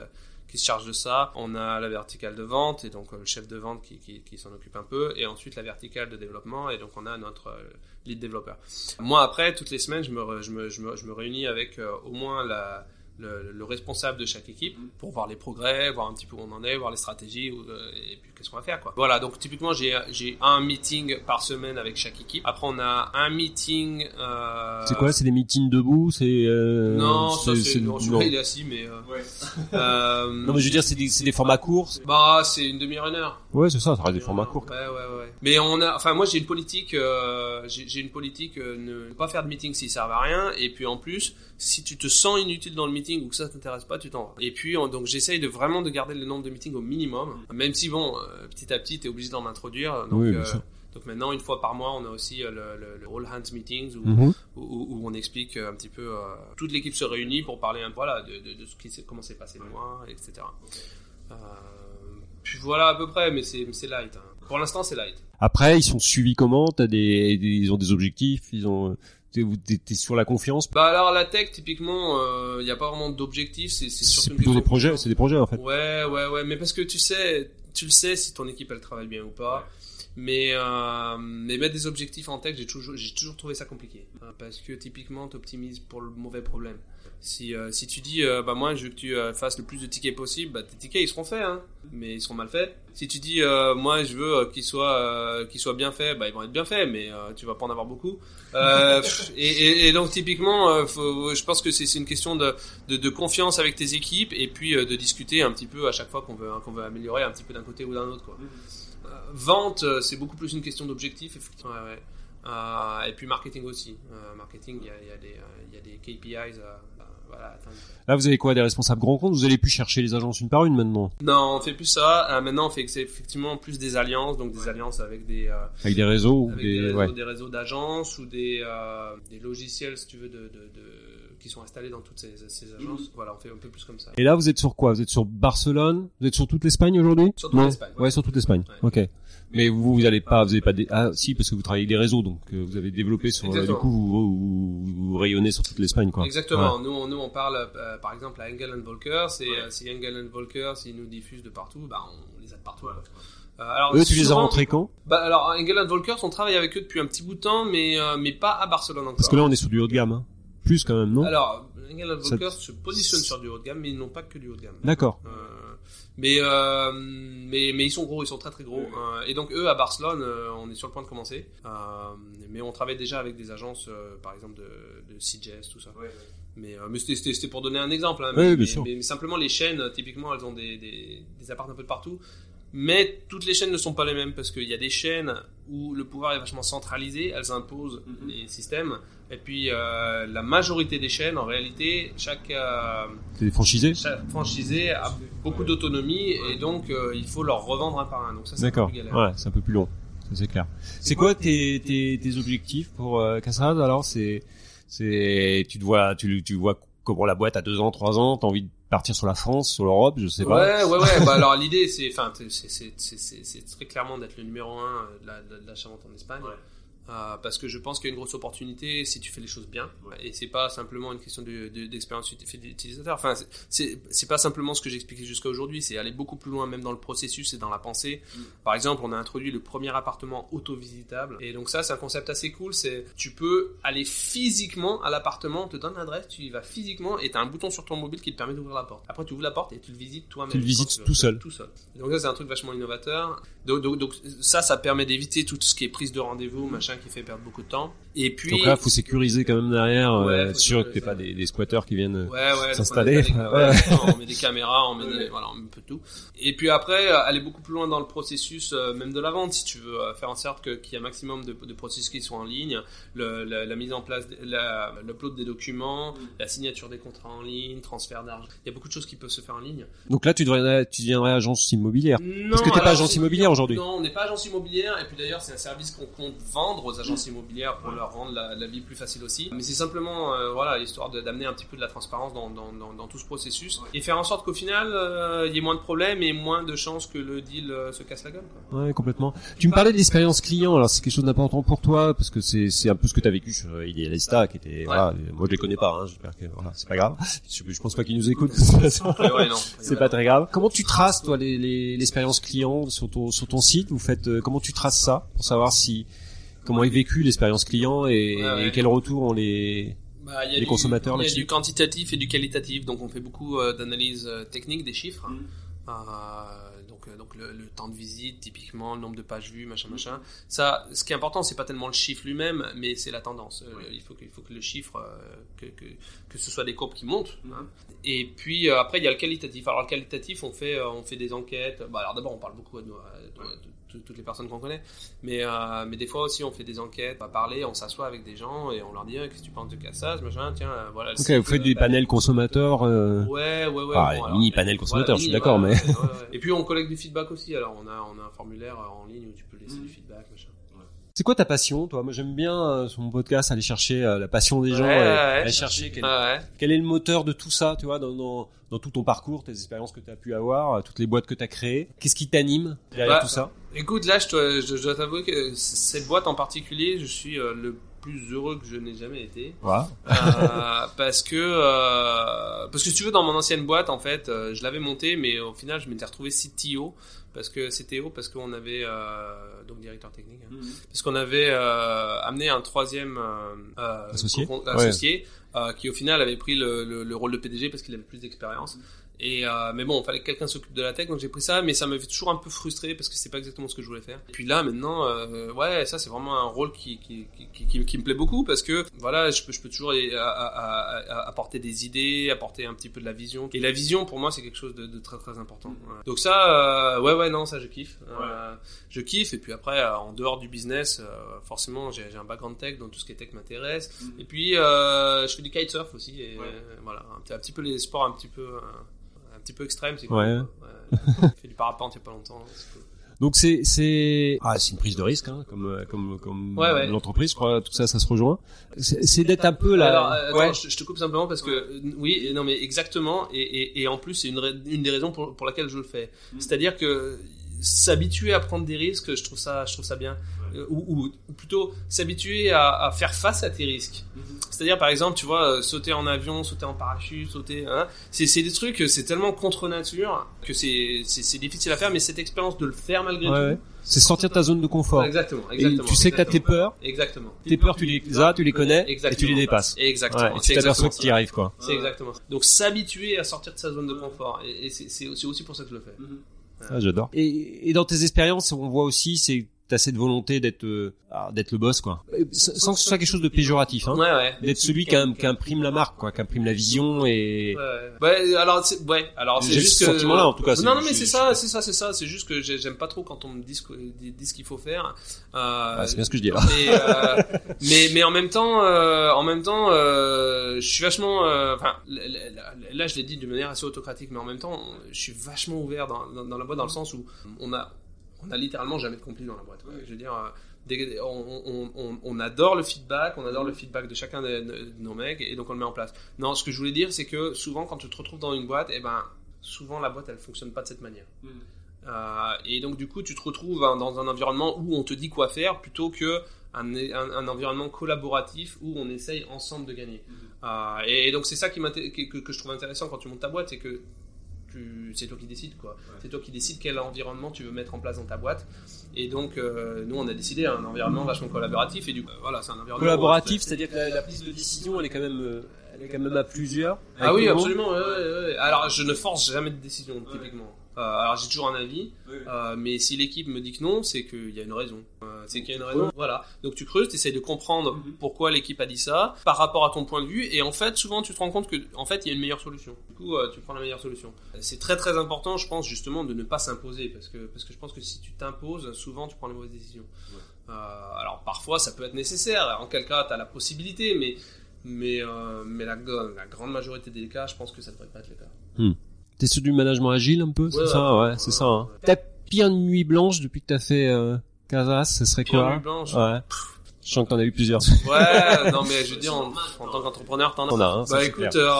qui se charge de ça. On a la verticale de vente, et donc euh, le chef de vente qui, s'en occupe un peu. Et ensuite la verticale de développement, et donc on a notre euh, lead développeur. Moi, après, toutes les semaines, je me, je me, je me, je me réunis avec euh, au moins la... Le, le responsable de chaque équipe pour voir les progrès, voir un petit peu où on en est, voir les stratégies euh, et puis qu'est-ce qu'on va faire quoi. Voilà, donc typiquement j'ai j'ai un meeting par semaine avec chaque équipe. Après on a un meeting. Euh, C'est quoi C'est des meetings debout C'est euh, Non, ça c'est non, non. il est assis mais. Euh, euh, Non, mais je veux dire, c'est des, c'est des formats courts. c'est- Bah c'est une demi-heure, une heure. Ouais, c'est ça, ça reste des formats courts. Ouais, ouais, ouais. Mais on a, enfin, moi, j'ai une politique, euh, j'ai une politique, euh, ne pas faire de meeting s'ils servent à rien. Et puis, en plus, si tu te sens inutile dans le meeting ou que ça t'intéresse pas, tu t'en vas. Et puis, on- donc, j'essaye de vraiment de garder le nombre de meetings au minimum. Même si, bon, euh, petit à petit, t'es obligé d'en introduire. Donc, Oui, bien euh, sûr. donc maintenant, une fois par mois, on a aussi euh, le, le, le All Hands Meetings où, Mhm. où, où- où on explique un petit peu, euh, toute l'équipe se réunit pour parler un peu, voilà, de, de, de ce qui comment s'est passé le mois, etc. Euh, puis voilà à peu près, mais c'est, light. hein. Pour l'instant, c'est light. Après, ils sont suivis comment? T'as des, des- ils ont des objectifs, ils ont. T'es, sur la confiance? Bah alors la tech, typiquement, il n'y a pas vraiment d'objectif, c'est, c'est plutôt des projets, c'est des projets en fait. Ouais, ouais, ouais, mais parce que tu sais, tu le sais si ton équipe elle travaille bien ou pas. Mais, euh, mais mettre des objectifs en tech, j'ai toujours, j'ai toujours trouvé ça compliqué. Euh, Parce que typiquement, tu optimises pour le mauvais problème. Si, euh, si tu dis, euh, bah moi, je veux que tu euh, fasses le plus de tickets possible, bah tes tickets ils seront faits, hein, mais ils seront mal faits. Si tu dis, moi, je veux qu'ils soient, qu'ils soient bien faits, bah ils vont être bien faits, mais tu vas pas en avoir beaucoup. Et, et, et donc typiquement, faut, je pense que c'est une question de, de, de confiance avec tes équipes et puis de discuter un petit peu à chaque fois qu'on veut, qu'on veut améliorer un petit peu d'un côté ou d'un autre. Quoi. Vente, c'est beaucoup plus une question d'objectif, effectivement. Ouais, ouais. Euh, et puis marketing aussi. Euh, marketing, il y a, y, a y a des KPIs à- voilà. Là, vous avez quoi Des responsables grands comptes? Vous allez plus chercher les agences une par une maintenant? Non, on fait plus ça. Euh, maintenant, on fait effectivement plus des alliances, donc des alliances avec des, euh, Avec des réseaux avec des... des, réseaux, ouais. d'agences ou des, euh, des logiciels, si tu veux, de, de, de- qui sont installés dans toutes ces, ces agences. Voilà, on fait un peu plus comme ça. Et là, vous êtes sur quoi? Vous êtes sur Barcelone? Vous êtes sur toute l'Espagne aujourd'hui? Sur toute l'Espagne, Ouais. ouais. sur toute l'Espagne. Ok. Mais vous, vous allez pas, vous avez pas des, ah, si, parce que vous travaillez avec des réseaux, donc euh, vous avez développé sur, euh, du Exactement. coup, vous, vous, vous rayonnez sur toute l'Espagne, quoi. Exactement. Ouais. Nous, on, nous, on parle, euh, par exemple, à Engel Volker. C'est, Ouais. euh, si Engel Volker, s'ils nous diffusent de partout, bah, on les a de partout. quoi. Euh, alors, Eux, tu les as rentrés quand? Bah, alors, Engel Volker, on travaille avec eux depuis un petit bout de temps, mais, euh, mais pas à Barcelone encore. Parce que là, on est sur du haut de gamme, hein. Plus quand même, non Alors, Engel Ça- Volker se positionne sur du haut de gamme, mais ils n'ont pas que du haut de gamme. D'accord. Euh, mais, euh, mais mais ils sont gros, ils sont très très gros. Euh, et donc eux à Barcelone, euh, on est sur le point de commencer. Euh, mais on travaille déjà avec des agences, euh, par exemple de, de CJS, tout ça. Mais, euh, mais c'était- c'était c'était pour donner un exemple. Hein, Oui, mais, bien mais- sûr. mais- mais simplement les chaînes, typiquement, elles ont des des, des apparts un peu de partout. Mais toutes les chaînes ne sont pas les mêmes parce qu'il y a des chaînes où le pouvoir est vachement centralisé, elles imposent Mhm. les systèmes. Et puis euh, la majorité des chaînes, en réalité, chaque euh, C'est des franchisés chaque franchisé a beaucoup d'autonomie et donc euh, il faut leur revendre un par un. Donc ça, c'est un peu D'accord. plus galère. Ouais, c'est un peu plus long. Ça, c'est clair. C'est quoi tes, tes, tes objectifs pour euh, Alors, c'est, c'est, tu te vois, tu, tu vois comment la boîte a deux ans, trois ans, t'as envie de partir sur la France, sur l'Europe, je sais pas. Ouais, ouais, ouais. bah alors l'idée, c'est, enfin, c'est, c'est, c'est, c'est, c'est très clairement d'être le numéro un de la, de la vente en Espagne. Euh, parce que je pense qu'il y a une grosse opportunité si tu fais les choses bien. Et c'est pas simplement une question de, de- d'expérience uti- d'utilisateur. Enfin c'est- pas simplement ce que j'expliquais jusqu'à aujourd'hui. C'est aller beaucoup plus loin même dans le processus et dans la pensée. Par exemple on a introduit le premier appartement auto-visitable. Et donc ça c'est un concept assez cool. C'est tu peux aller physiquement à l'appartement on te donne l'adresse tu y vas physiquement et t'as un bouton sur ton mobile qui te permet d'ouvrir la porte. Après tu ouvres la porte et tu le visites toi-même. Tu le visites tout seul. tout seul. Donc ça c'est un truc vachement innovateur. Donc, donc, donc, ça ça permet d'éviter tout ce qui est prise de rendez-vous machin qui fait perdre beaucoup de temps et puis Donc là, faut sécuriser quand même derrière, Ouais, euh, être sûr que t'es pas des, des squatteurs qui viennent. euh, Ouais, ouais, donc s'installer. on, met des caméras, on met des, voilà, on met un peu tout. Et puis après, aller beaucoup plus loin dans le processus, euh, même de la vente, si tu veux faire en sorte qu'il y ait un maximum de, de processus qui soient en ligne, le, la, la mise en place, l'upload des documents, la signature des contrats en ligne, transfert d'argent. Il y a beaucoup de choses qui peuvent se faire en ligne. Donc là, tu devrais, tu deviendrais agence immobilière. Non, Parce que t'es pas agence immobilière aujourd'hui. Non, on n'est pas agence immobilière. Et puis d'ailleurs, c'est un service qu'on compte vendre aux agences immobilières pour leur rendre la, la vie plus facile aussi. Mais c'est simplement, euh, voilà, histoire de- d'amener un petit peu de la transparence dans, dans, dans, dans tout ce processus et faire en sorte qu'au final, euh, il y ait moins de problèmes et moins de chances que le deal euh, se casse la gueule. Quoi. Ouais, complètement. Tu me parlais de l'expérience client. Alors, c'est quelque chose d'important pour toi parce que c'est, un peu ce que t'as vécu sur euh, Idealista, qui était, voilà, moi je les connais pas. Hein, j'espère que voilà, c'est pas grave. Je, je pense pas qu'ils nous écoutent. Ouais, ouais. C'est pas très grave. Comment tu traces toi les- les- l'expérience client sur ton sur ton site? Vous faites euh, comment tu traces ça pour savoir si comment est vécue l'expérience client et, Ouais, ouais. et quel retour on les Bah, il y a Les du- consommateurs Il y a du quantitatif et du qualitatif, donc on fait beaucoup euh, d'analyses euh, techniques des chiffres. Mm. Euh, donc euh, donc le, le temps de visite, typiquement, le nombre de pages vues, machin, machin. Ça, ce qui est important, c'est pas tellement le chiffre lui-même, mais c'est la tendance. Euh, il faut que, il faut que le chiffre, euh, que, que, que ce soit des courbes qui montent. hein. Et puis euh, après, il y a le qualitatif. Alors le qualitatif, on fait, euh, on fait des enquêtes. Bah, alors d'abord, on parle beaucoup à, nos- à- à- de- de- toutes les personnes qu'on connaît, mais euh, mais des fois aussi, on fait des enquêtes, on va parler, on s'assoit avec des gens et on leur dit Ah, qu'est-ce que tu penses de Cassaz, machin, tiens, euh, voilà. Ok, site, vous faites euh, des panels consommateurs. euh, Ouais, ouais, ouais. Ah, bon, alors, mini panel consommateur, je suis d'accord, ouais, mais- ouais, ouais, ouais. Et puis on collecte du feedback aussi. Alors on a, on a un formulaire euh, en ligne où tu peux laisser du feedback, machin. C'est quoi ta passion, toi? Moi, j'aime bien euh, sur mon podcast aller chercher euh, la passion des gens, Ouais, et, ouais, aller ouais. chercher quel, Ouais. quel est le moteur de tout ça, tu vois, dans, dans, dans tout ton parcours, tes expériences que tu as pu avoir, euh, toutes les boîtes que tu as créées? Qu'est-ce qui t'anime derrière Bah, tout ça? Écoute, là, je dois, je, je dois t'avouer que cette boîte en particulier, je suis le plus heureux que je n'ai jamais été. Euh, parce que euh, parce que si tu veux dans mon ancienne boîte en fait euh, je l'avais montée mais au final je m'étais retrouvé CTO parce que CTO parce qu'on avait euh, donc directeur technique hein, parce qu'on avait euh, amené un troisième euh, Associé. Ouais. euh, qui au final avait pris le, le, le rôle de PDG parce qu'il avait plus d'expérience Et euh, mais bon, il fallait que quelqu'un s'occupe de la tech, donc j'ai pris ça, mais ça m'avait toujours un peu frustré parce que c'est pas exactement ce que je voulais faire. Et puis là, maintenant, euh, ouais, ça c'est vraiment un rôle qui qui, qui, qui, qui me plaît beaucoup parce que voilà, je peux, je peux toujours apporter des idées, apporter un petit peu de la vision. Et la vision, pour moi, c'est quelque chose de, de très très important. Ouais. Donc ça, euh, ouais, ouais, non, ça je kiffe. Euh, je kiffe. Et puis après, euh, en dehors du business, euh, forcément, j'ai un background tech, donc tout ce qui est tech m'intéresse. Et puis, euh, je fais du kitesurf aussi. Et voilà, un petit, un petit peu les sports un petit peu, petit peu extrêmes. C'est cool. Ouais. Ouais. Fait du parapente il y a pas longtemps. c'est cool. Donc c'est c'est ah c'est une prise de risque hein, comme euh, comme comme Ouais, ouais. l'entreprise je crois tout ça ça se rejoint. C'est c'est d'être un peu là. Alors, euh, attends, je, je te coupe simplement parce que euh, oui, non mais exactement, et, et, et en plus c'est une, une des raisons pour, pour laquelle je le fais. C'est-à-dire que s'habituer à prendre des risques, je trouve ça, je trouve ça bien. Euh, Ou, ou, plutôt s'habituer à, à faire face à tes risques. C'est-à-dire par exemple, tu vois, euh, sauter en avion, sauter en parachute, sauter, hein, c'est c'est des trucs, c'est tellement contre nature que c'est c'est c'est difficile à faire, mais cette expérience de le faire malgré Ouais, tout. ouais. C'est sortir de ta zone de confort. Exactement, Et exactement. tu sais que t'as tes exactement. peurs, Exactement. tes peurs tu les as, tu les connais et tu Exactement. les dépasses. Exactement. Ouais, et C'est tu t'aperçois exactement que tu y arrives quoi. C'est exactement ça. Donc s'habituer à sortir de sa zone de confort. Et, et c'est c'est aussi c'est aussi pour ça que je le fais. Ah, j'adore. Et, et dans tes expériences, on voit aussi, c'est t'as cette volonté d'être euh, ah, d'être le boss, quoi. Euh, Sans que ce soit quelque chose de péjoratif, hein. Ouais, ouais. D'être celui qui, im- qui imprime la marque, quoi, qui imprime la vision et. Ouais, ouais. Ouais, alors, c'est- ouais, alors c'est juste ce que. sentiment-là, en tout cas, Non, non, mais c'est je- ça, c'est ça, c'est ça. C'est juste que j'ai- j'aime pas trop quand on me dit ce, qu'il faut faire. Euh, Ah, c'est bien ce que je dis là. mais, euh, mais mais en même temps euh, en même temps euh, je suis vachement enfin là, là- là, je l'ai dit d'une manière assez autocratique mais en même temps je suis vachement ouvert dans, dans, dans la boîte dans le sens où on a on a littéralement jamais de conflit dans la boîte je veux dire euh, on, on, adore le feedback on adore le feedback de chacun de, de nos mecs et donc on le met en place. Non ce que je voulais dire c'est que souvent quand tu te retrouves dans une boîte et ben souvent la boîte elle fonctionne pas de cette manière. Euh, et donc du coup, tu te retrouves hein, dans un environnement où on te dit quoi faire plutôt que un, un, un environnement collaboratif où on essaye ensemble de gagner. Euh, et, et donc c'est ça qui que, que je trouve intéressant quand tu montes ta boîte, c'est que tu- c'est toi qui décides quoi. C'est toi qui décides quel environnement tu veux mettre en place dans ta boîte. Et donc euh, nous on a décidé un environnement vachement collaboratif et du coup euh, voilà c'est un environnement Collaboratif, c'est-à-dire que la, la prise de décision, elle est quand même, euh, elle est quand même à plusieurs. Ah oui, absolument. ouais, ouais, ouais. Alors, je ne force jamais de décision, typiquement. Euh, alors, j'ai toujours un avis, euh, mais si l'équipe me dit que non, c'est qu'il y a une raison. Euh, c'est qu'il y a une raison. Voilà. Donc, tu creuses, tu essayes de comprendre pourquoi l'équipe a dit ça par rapport à ton point de vue, et en fait, souvent, tu te rends compte que, en fait, il y a une meilleure solution. Du coup, euh, tu prends la meilleure solution. C'est très très important, je pense, justement, de ne pas s'imposer, parce que parce que je pense que si tu t'imposes, souvent, tu prends les mauvaises décisions. Euh, alors, parfois, ça peut être nécessaire. En quel cas, tu as la possibilité, mais mais, euh, mais la, la grande majorité des cas, je pense que ça devrait pas être le cas. T'es sur du management agile un peu, c'est Ouais, ça, ouais. c'est ça. Hein. Ta pire nuit blanche depuis que t'as fait euh, Casas, ce serait Pire quoi nuit blanche. Ouais. Je sens que t'en as eu plusieurs. Ouais, non mais je veux dire, en, en tant qu'entrepreneur, t'en as. T'en as, hein, bah écoute, euh,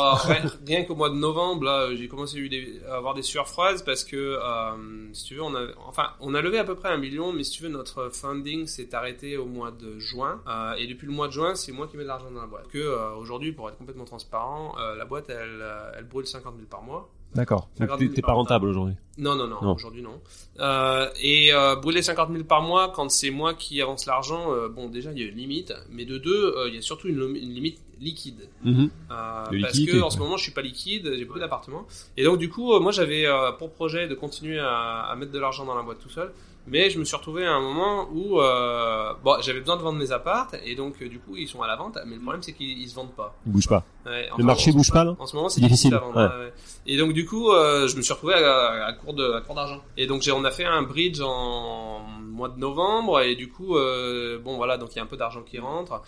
rien, qu'au mois de novembre, là, j'ai commencé à, eu des- à avoir des surphrases parce que, euh, si tu veux, on a, enfin, on a levé à peu près un million, mais si tu veux, notre funding s'est arrêté au mois de juin. Euh, et depuis le mois de juin, c'est moi qui mets de l'argent dans la boîte. Que aujourd'hui, pour être complètement transparent, la boîte, elle, elle brûle 50 000 par mois. D'accord. T'es pas rentable aujourd'hui. Non, non, non, Non. aujourd'hui non. Euh, et euh, brûler 50 000 par mois quand c'est moi qui avance l'argent, euh, bon déjà il y a une limite, mais de deux, euh, il y a surtout une, une limite liquide. Euh, De parce liquidité, que en ce moment je suis pas liquide, j'ai beaucoup d'appartements. Et donc du coup, euh, moi j'avais euh, pour projet de continuer à, à mettre de l'argent dans la boîte tout seul. Mais je me suis retrouvé à un moment où euh, bon, j'avais besoin de vendre mes appartes et donc euh, du coup ils sont à la vente. Mais le problème c'est qu'ils ils se vendent pas. Il bouge pas. Ouais, Le marché bouge pas là en ce moment, c'est Difficile, difficile, à vendre. ouais. ouais, ouais. Et donc, du coup, euh, je me suis retrouvé à, à court de, à court d'argent. Et donc, on a fait un bridge en mois de novembre. Et du coup, bon, voilà, donc il y a un peu d'argent qui rentre.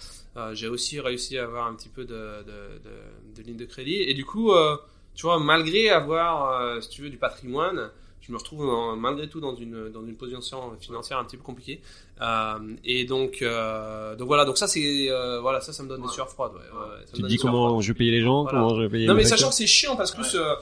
J'ai aussi réussi à avoir un petit peu de, de, de, de ligne de crédit. Et du coup, tu vois, malgré avoir, si tu veux, du patrimoine, je me retrouve malgré tout dans une, dans une position financière un petit peu compliquée. Euh, et donc, euh, donc voilà, donc ça, c'est, euh, voilà, ça, ça me donne des sueurs froides. Ouais, ouais, ouais, ça me Tu donne dis comment je vais payer les gens, Voilà. comment je vais payer Non mais sachant que c'est chiant parce que euh,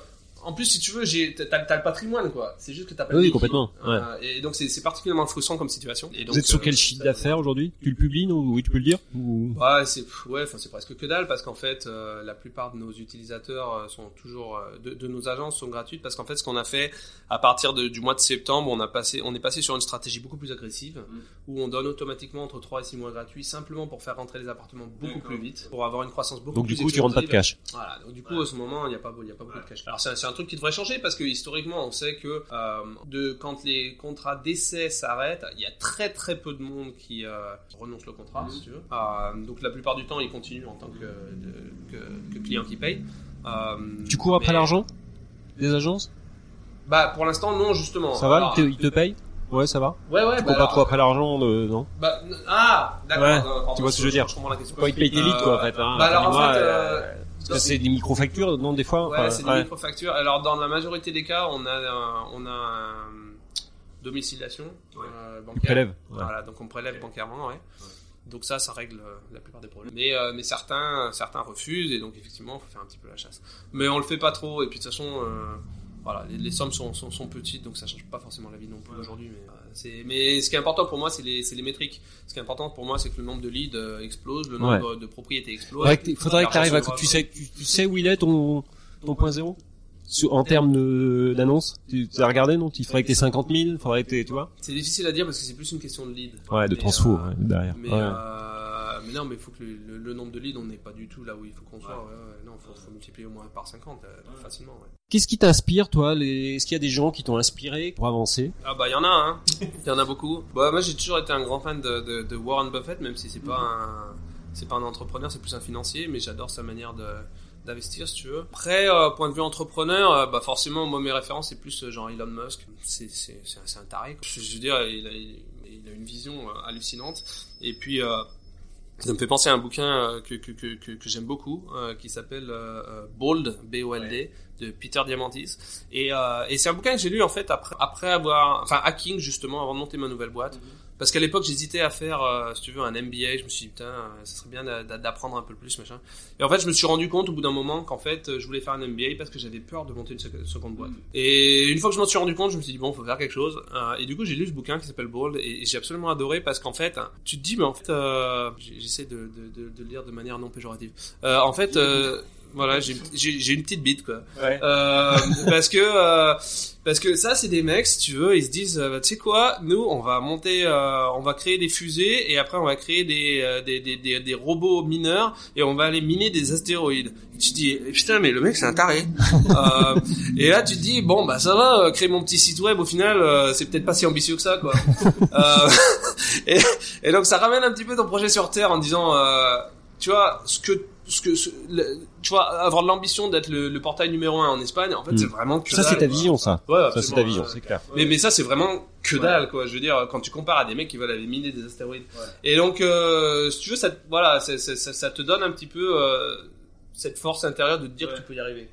en plus si tu veux j'ai t'as, le patrimoine quoi. C'est juste que t'as pas de Oui, complètement, ouais. Euh, et donc c'est, particulièrement frustrant comme situation. Et donc, Vous êtes sur euh, quel chiffre d'affaires aujourd'hui? Tu le publies non? Oui, tu peux le dire Ou- Ouais, c'est pff, ouais, enfin c'est presque que dalle parce qu'en fait euh, la plupart de nos utilisateurs sont toujours de, de nos agences sont gratuites parce qu'en fait ce qu'on a fait à partir de- du mois de septembre, on a passé on est passé sur une stratégie beaucoup plus agressive où on donne automatiquement entre 3 et 6 mois gratuits simplement pour faire rentrer les appartements beaucoup plus vite pour avoir une croissance beaucoup Donc plus du coup, tu rentres pas de cash. Voilà, donc du coup, à ce moment, il n'y a, pas, il y a pas beaucoup de cash. Alors, c'est un, c'est un truc qui devrait changer parce que historiquement, on sait que euh, de quand les contrats d'essai s'arrêtent, il y a très très peu de monde qui euh, renonce le contrat, si tu veux. Euh, donc la plupart du temps, ils continuent en tant que, de- que, que client qui paye. Euh, Tu cours après mais- l'argent? Des agences? Bah pour l'instant non justement. Ça va Alors, Ils te, payent? Ouais, ça va. Ouais ouais. Tu bah, pas trop après l'argent, de... non? Bah, ah d'accord. Ouais, tu vois ce que je veux dire. Je comprends la question. Quand ils te payent tes vite, Euh, quoi, en fait. Hein, bah, alors, en fait, euh, euh, Parce que c'est des micro-factures, non, des fois Ouais, enfin, c'est des ouais. microfactures. Alors, dans la majorité des cas, on a un, on a un domiciliation euh, bancaire. Tu prélèves, ouais. Voilà, donc on prélève bancairement, ouais. Donc ça, ça règle euh, la plupart des problèmes. Mais, euh, mais certains, certains refusent et donc effectivement, il faut faire un petit peu la chasse. Mais on le fait pas trop et puis de toute façon, euh, voilà, les, les sommes sont, sont, sont petites donc ça change pas forcément la vie non plus aujourd'hui. Mais, euh, mais ce qui est important pour moi, c'est les, les métriques. Ce qui est important pour moi, c'est que le nombre de leads euh, explose, le nombre de propriétés explose. T- faudrait que t'arrives à, L'argent se tu sais, tu, tu sais où il est ton, ton point zéro? En termes de, d'annonce? Tu, tu as regardé, non? Il faudrait que t'aies 50 000, faudrait que t'aies, tu vois? C'est difficile à dire parce que c'est plus une question de lead. Ouais, de transfo, euh, ouais, derrière. Mais, Ouais. euh, mais non, mais il faut que le, le- le nombre de leads, on n'est pas du tout là où il faut qu'on soit. Ouais, ouais, non, faut, faut multiplier au moins par 50 euh, facilement. Ouais. Qu'est-ce qui t'inspire, toi? Les... Est-ce qu'il y a des gens qui t'ont inspiré pour avancer? Ah bah il y en a, hein. Il y en a beaucoup. Bah moi j'ai toujours été un grand fan de, de, de Warren Buffett, même si c'est pas un c'est pas un entrepreneur, c'est plus un financier, mais j'adore sa manière de d'investir si tu veux. Après euh, point de vue entrepreneur, euh, bah forcément moi mes références c'est plus euh, genre Elon Musk. C'est un, taré. quoi. Je, je veux dire il a, il a une vision euh, hallucinante. Et puis euh, ça me fait penser à un bouquin euh, que, que, que, que, que j'aime beaucoup, euh, qui s'appelle euh, euh, Bold, B-O-L-D, de Peter Diamantis. Et, euh, et c'est un bouquin que j'ai lu en fait après, après avoir, enfin hacking justement, avant de monter ma nouvelle boîte. Parce qu'à l'époque, j'hésitais à faire, euh, si tu veux, un MBA. Je me suis dit, putain, euh, ça serait bien d'a- d'apprendre un peu plus, machin. Et en fait, je me suis rendu compte au bout d'un moment qu'en fait, euh, je voulais faire un MBA parce que j'avais peur de monter une sec- seconde boîte. Et une fois que je m'en suis rendu compte, je me suis dit, bon, faut faire quelque chose. Euh, et du coup, j'ai lu ce bouquin qui s'appelle Bold et, et j'ai absolument adoré parce qu'en fait, tu te dis, mais en fait, j'essaie de, de, de, de le lire de manière non péjorative. En fait, voilà, j'ai une petite bite, quoi. Ouais. Euh, parce que euh, parce que ça c'est des mecs si tu veux ils se disent euh, tu sais quoi nous on va monter euh, on va créer des fusées et après on va créer des, euh, des, des, des, des robots mineurs et on va aller miner des astéroïdes tu te dis eh, putain mais le mec c'est un taré euh, et là tu te dis bon bah ça va créer mon petit site web au final euh, c'est peut-être pas si ambitieux que ça quoi euh, et, et donc ça ramène un petit peu ton projet sur terre en disant euh, tu vois ce que ce que ce- le- tu vois avoir de l'ambition d'être le, le portail numéro un en Espagne en fait Mm. c'est vraiment que Ça, c'est dalle, ta vision, ça. Ouais, Ça, c'est ta vision, c'est clair. mais mais ça c'est vraiment que dalle quoi je veux dire quand tu compares à des mecs qui veulent aller miner des astéroïdes et donc euh, si tu veux ça te- voilà ça, ça, ça, ça te donne un petit peu euh, cette force intérieure de te dire que tu peux y arriver.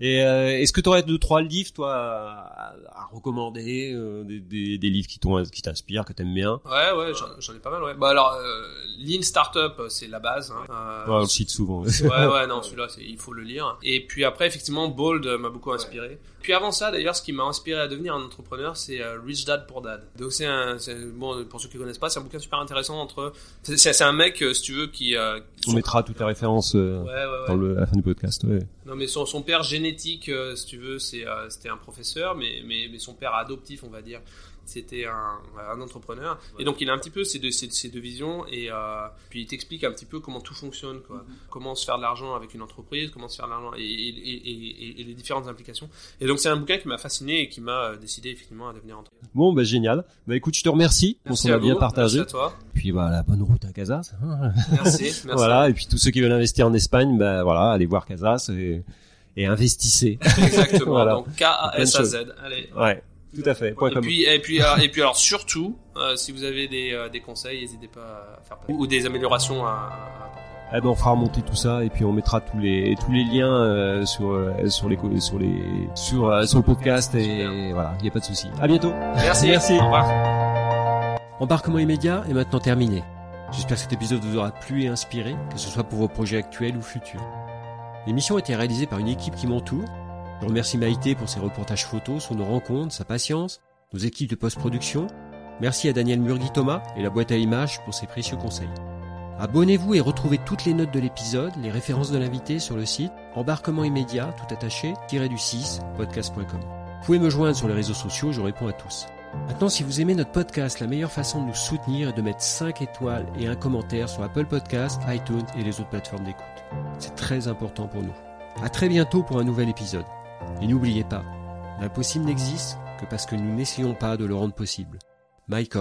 Et euh, est-ce que tu aurais deux trois livres toi à, à recommander euh, des, des, des livres qui t'ont qui t'inspirent que t'aimes bien? Ouais ouais j'en j'en ai pas mal ouais. Bah alors euh, Lean Startup c'est la base hein. Euh, ouais, on le cite souvent. Ouais ouais non celui-là il faut le lire. Et puis après effectivement Bold euh, m'a beaucoup inspiré puis avant ça d'ailleurs ce qui m'a inspiré à devenir un entrepreneur c'est euh, Rich Dad Poor Dad. Donc c'est un bon pour ceux qui connaissent pas c'est un bouquin super intéressant entre c'est un mec euh, si tu veux qui euh, on mettra toutes les références euh, ouais ouais ouais. dans le, à la fin du podcast. Non, mais son, son père génétique, si tu veux, c'est c'était un professeur, mais, mais, mais son père adoptif, on va dire, c'était un, un entrepreneur. Et donc, il a un petit peu ces deux, ces, ces deux visions, et euh, puis il t'explique un petit peu comment tout fonctionne, quoi. Comment se faire de l'argent avec une entreprise, comment se faire de l'argent, et, et, et, et- et les différentes implications. Et donc, c'est un bouquin qui m'a fasciné et qui m'a euh, décidé effectivement à devenir entrepreneur. bon bah génial bah écoute je te remercie on Merci s'en à a bien partagé Merci à toi. puis voilà bonne route à Casas Merci. merci. voilà et puis tous ceux qui veulent investir en Espagne bah voilà allez voir Casas et, et investissez Exactement. Voilà. Donc, K-A-S-A-Z. Allez. ouais tout à fait point Et com. puis, et puis, alors, et puis alors surtout, euh, si vous avez des, euh, des conseils, n'hésitez pas à faire passer. ou des améliorations à, à apporter. Eh ben, on fera remonter tout ça et puis on mettra tous les tous les liens euh, sur euh, sur les sur les sur euh, sur le podcast et voilà, il y a pas de souci. À bientôt. Merci. Merci. Au revoir. Embarquement immédiat est maintenant terminé. J'espère que cet épisode vous aura plu et inspiré, que ce soit pour vos projets actuels ou futurs. L'émission a été réalisée par une équipe qui m'entoure. Je remercie Maïté pour ses reportages photos sur nos rencontres, sa patience, nos équipes de post-production. Merci à Daniel Murgui-Thomas et la boîte à images pour ses précieux conseils. Abonnez-vous et retrouvez toutes les notes de l'épisode, les références de l'invité sur le site embarquement immédiat, tout attaché, tiré du 6, podcast.com. Vous pouvez me joindre sur les réseaux sociaux, je réponds à tous. Maintenant, si vous aimez notre podcast, la meilleure façon de nous soutenir est de mettre 5 étoiles et un commentaire sur Apple Podcasts, iTunes et les autres plateformes d'écoute. C'est très important pour nous. À très bientôt pour un nouvel épisode. Et n'oubliez pas, l'impossible n'existe que parce que nous n'essayons pas de le rendre possible. Mike.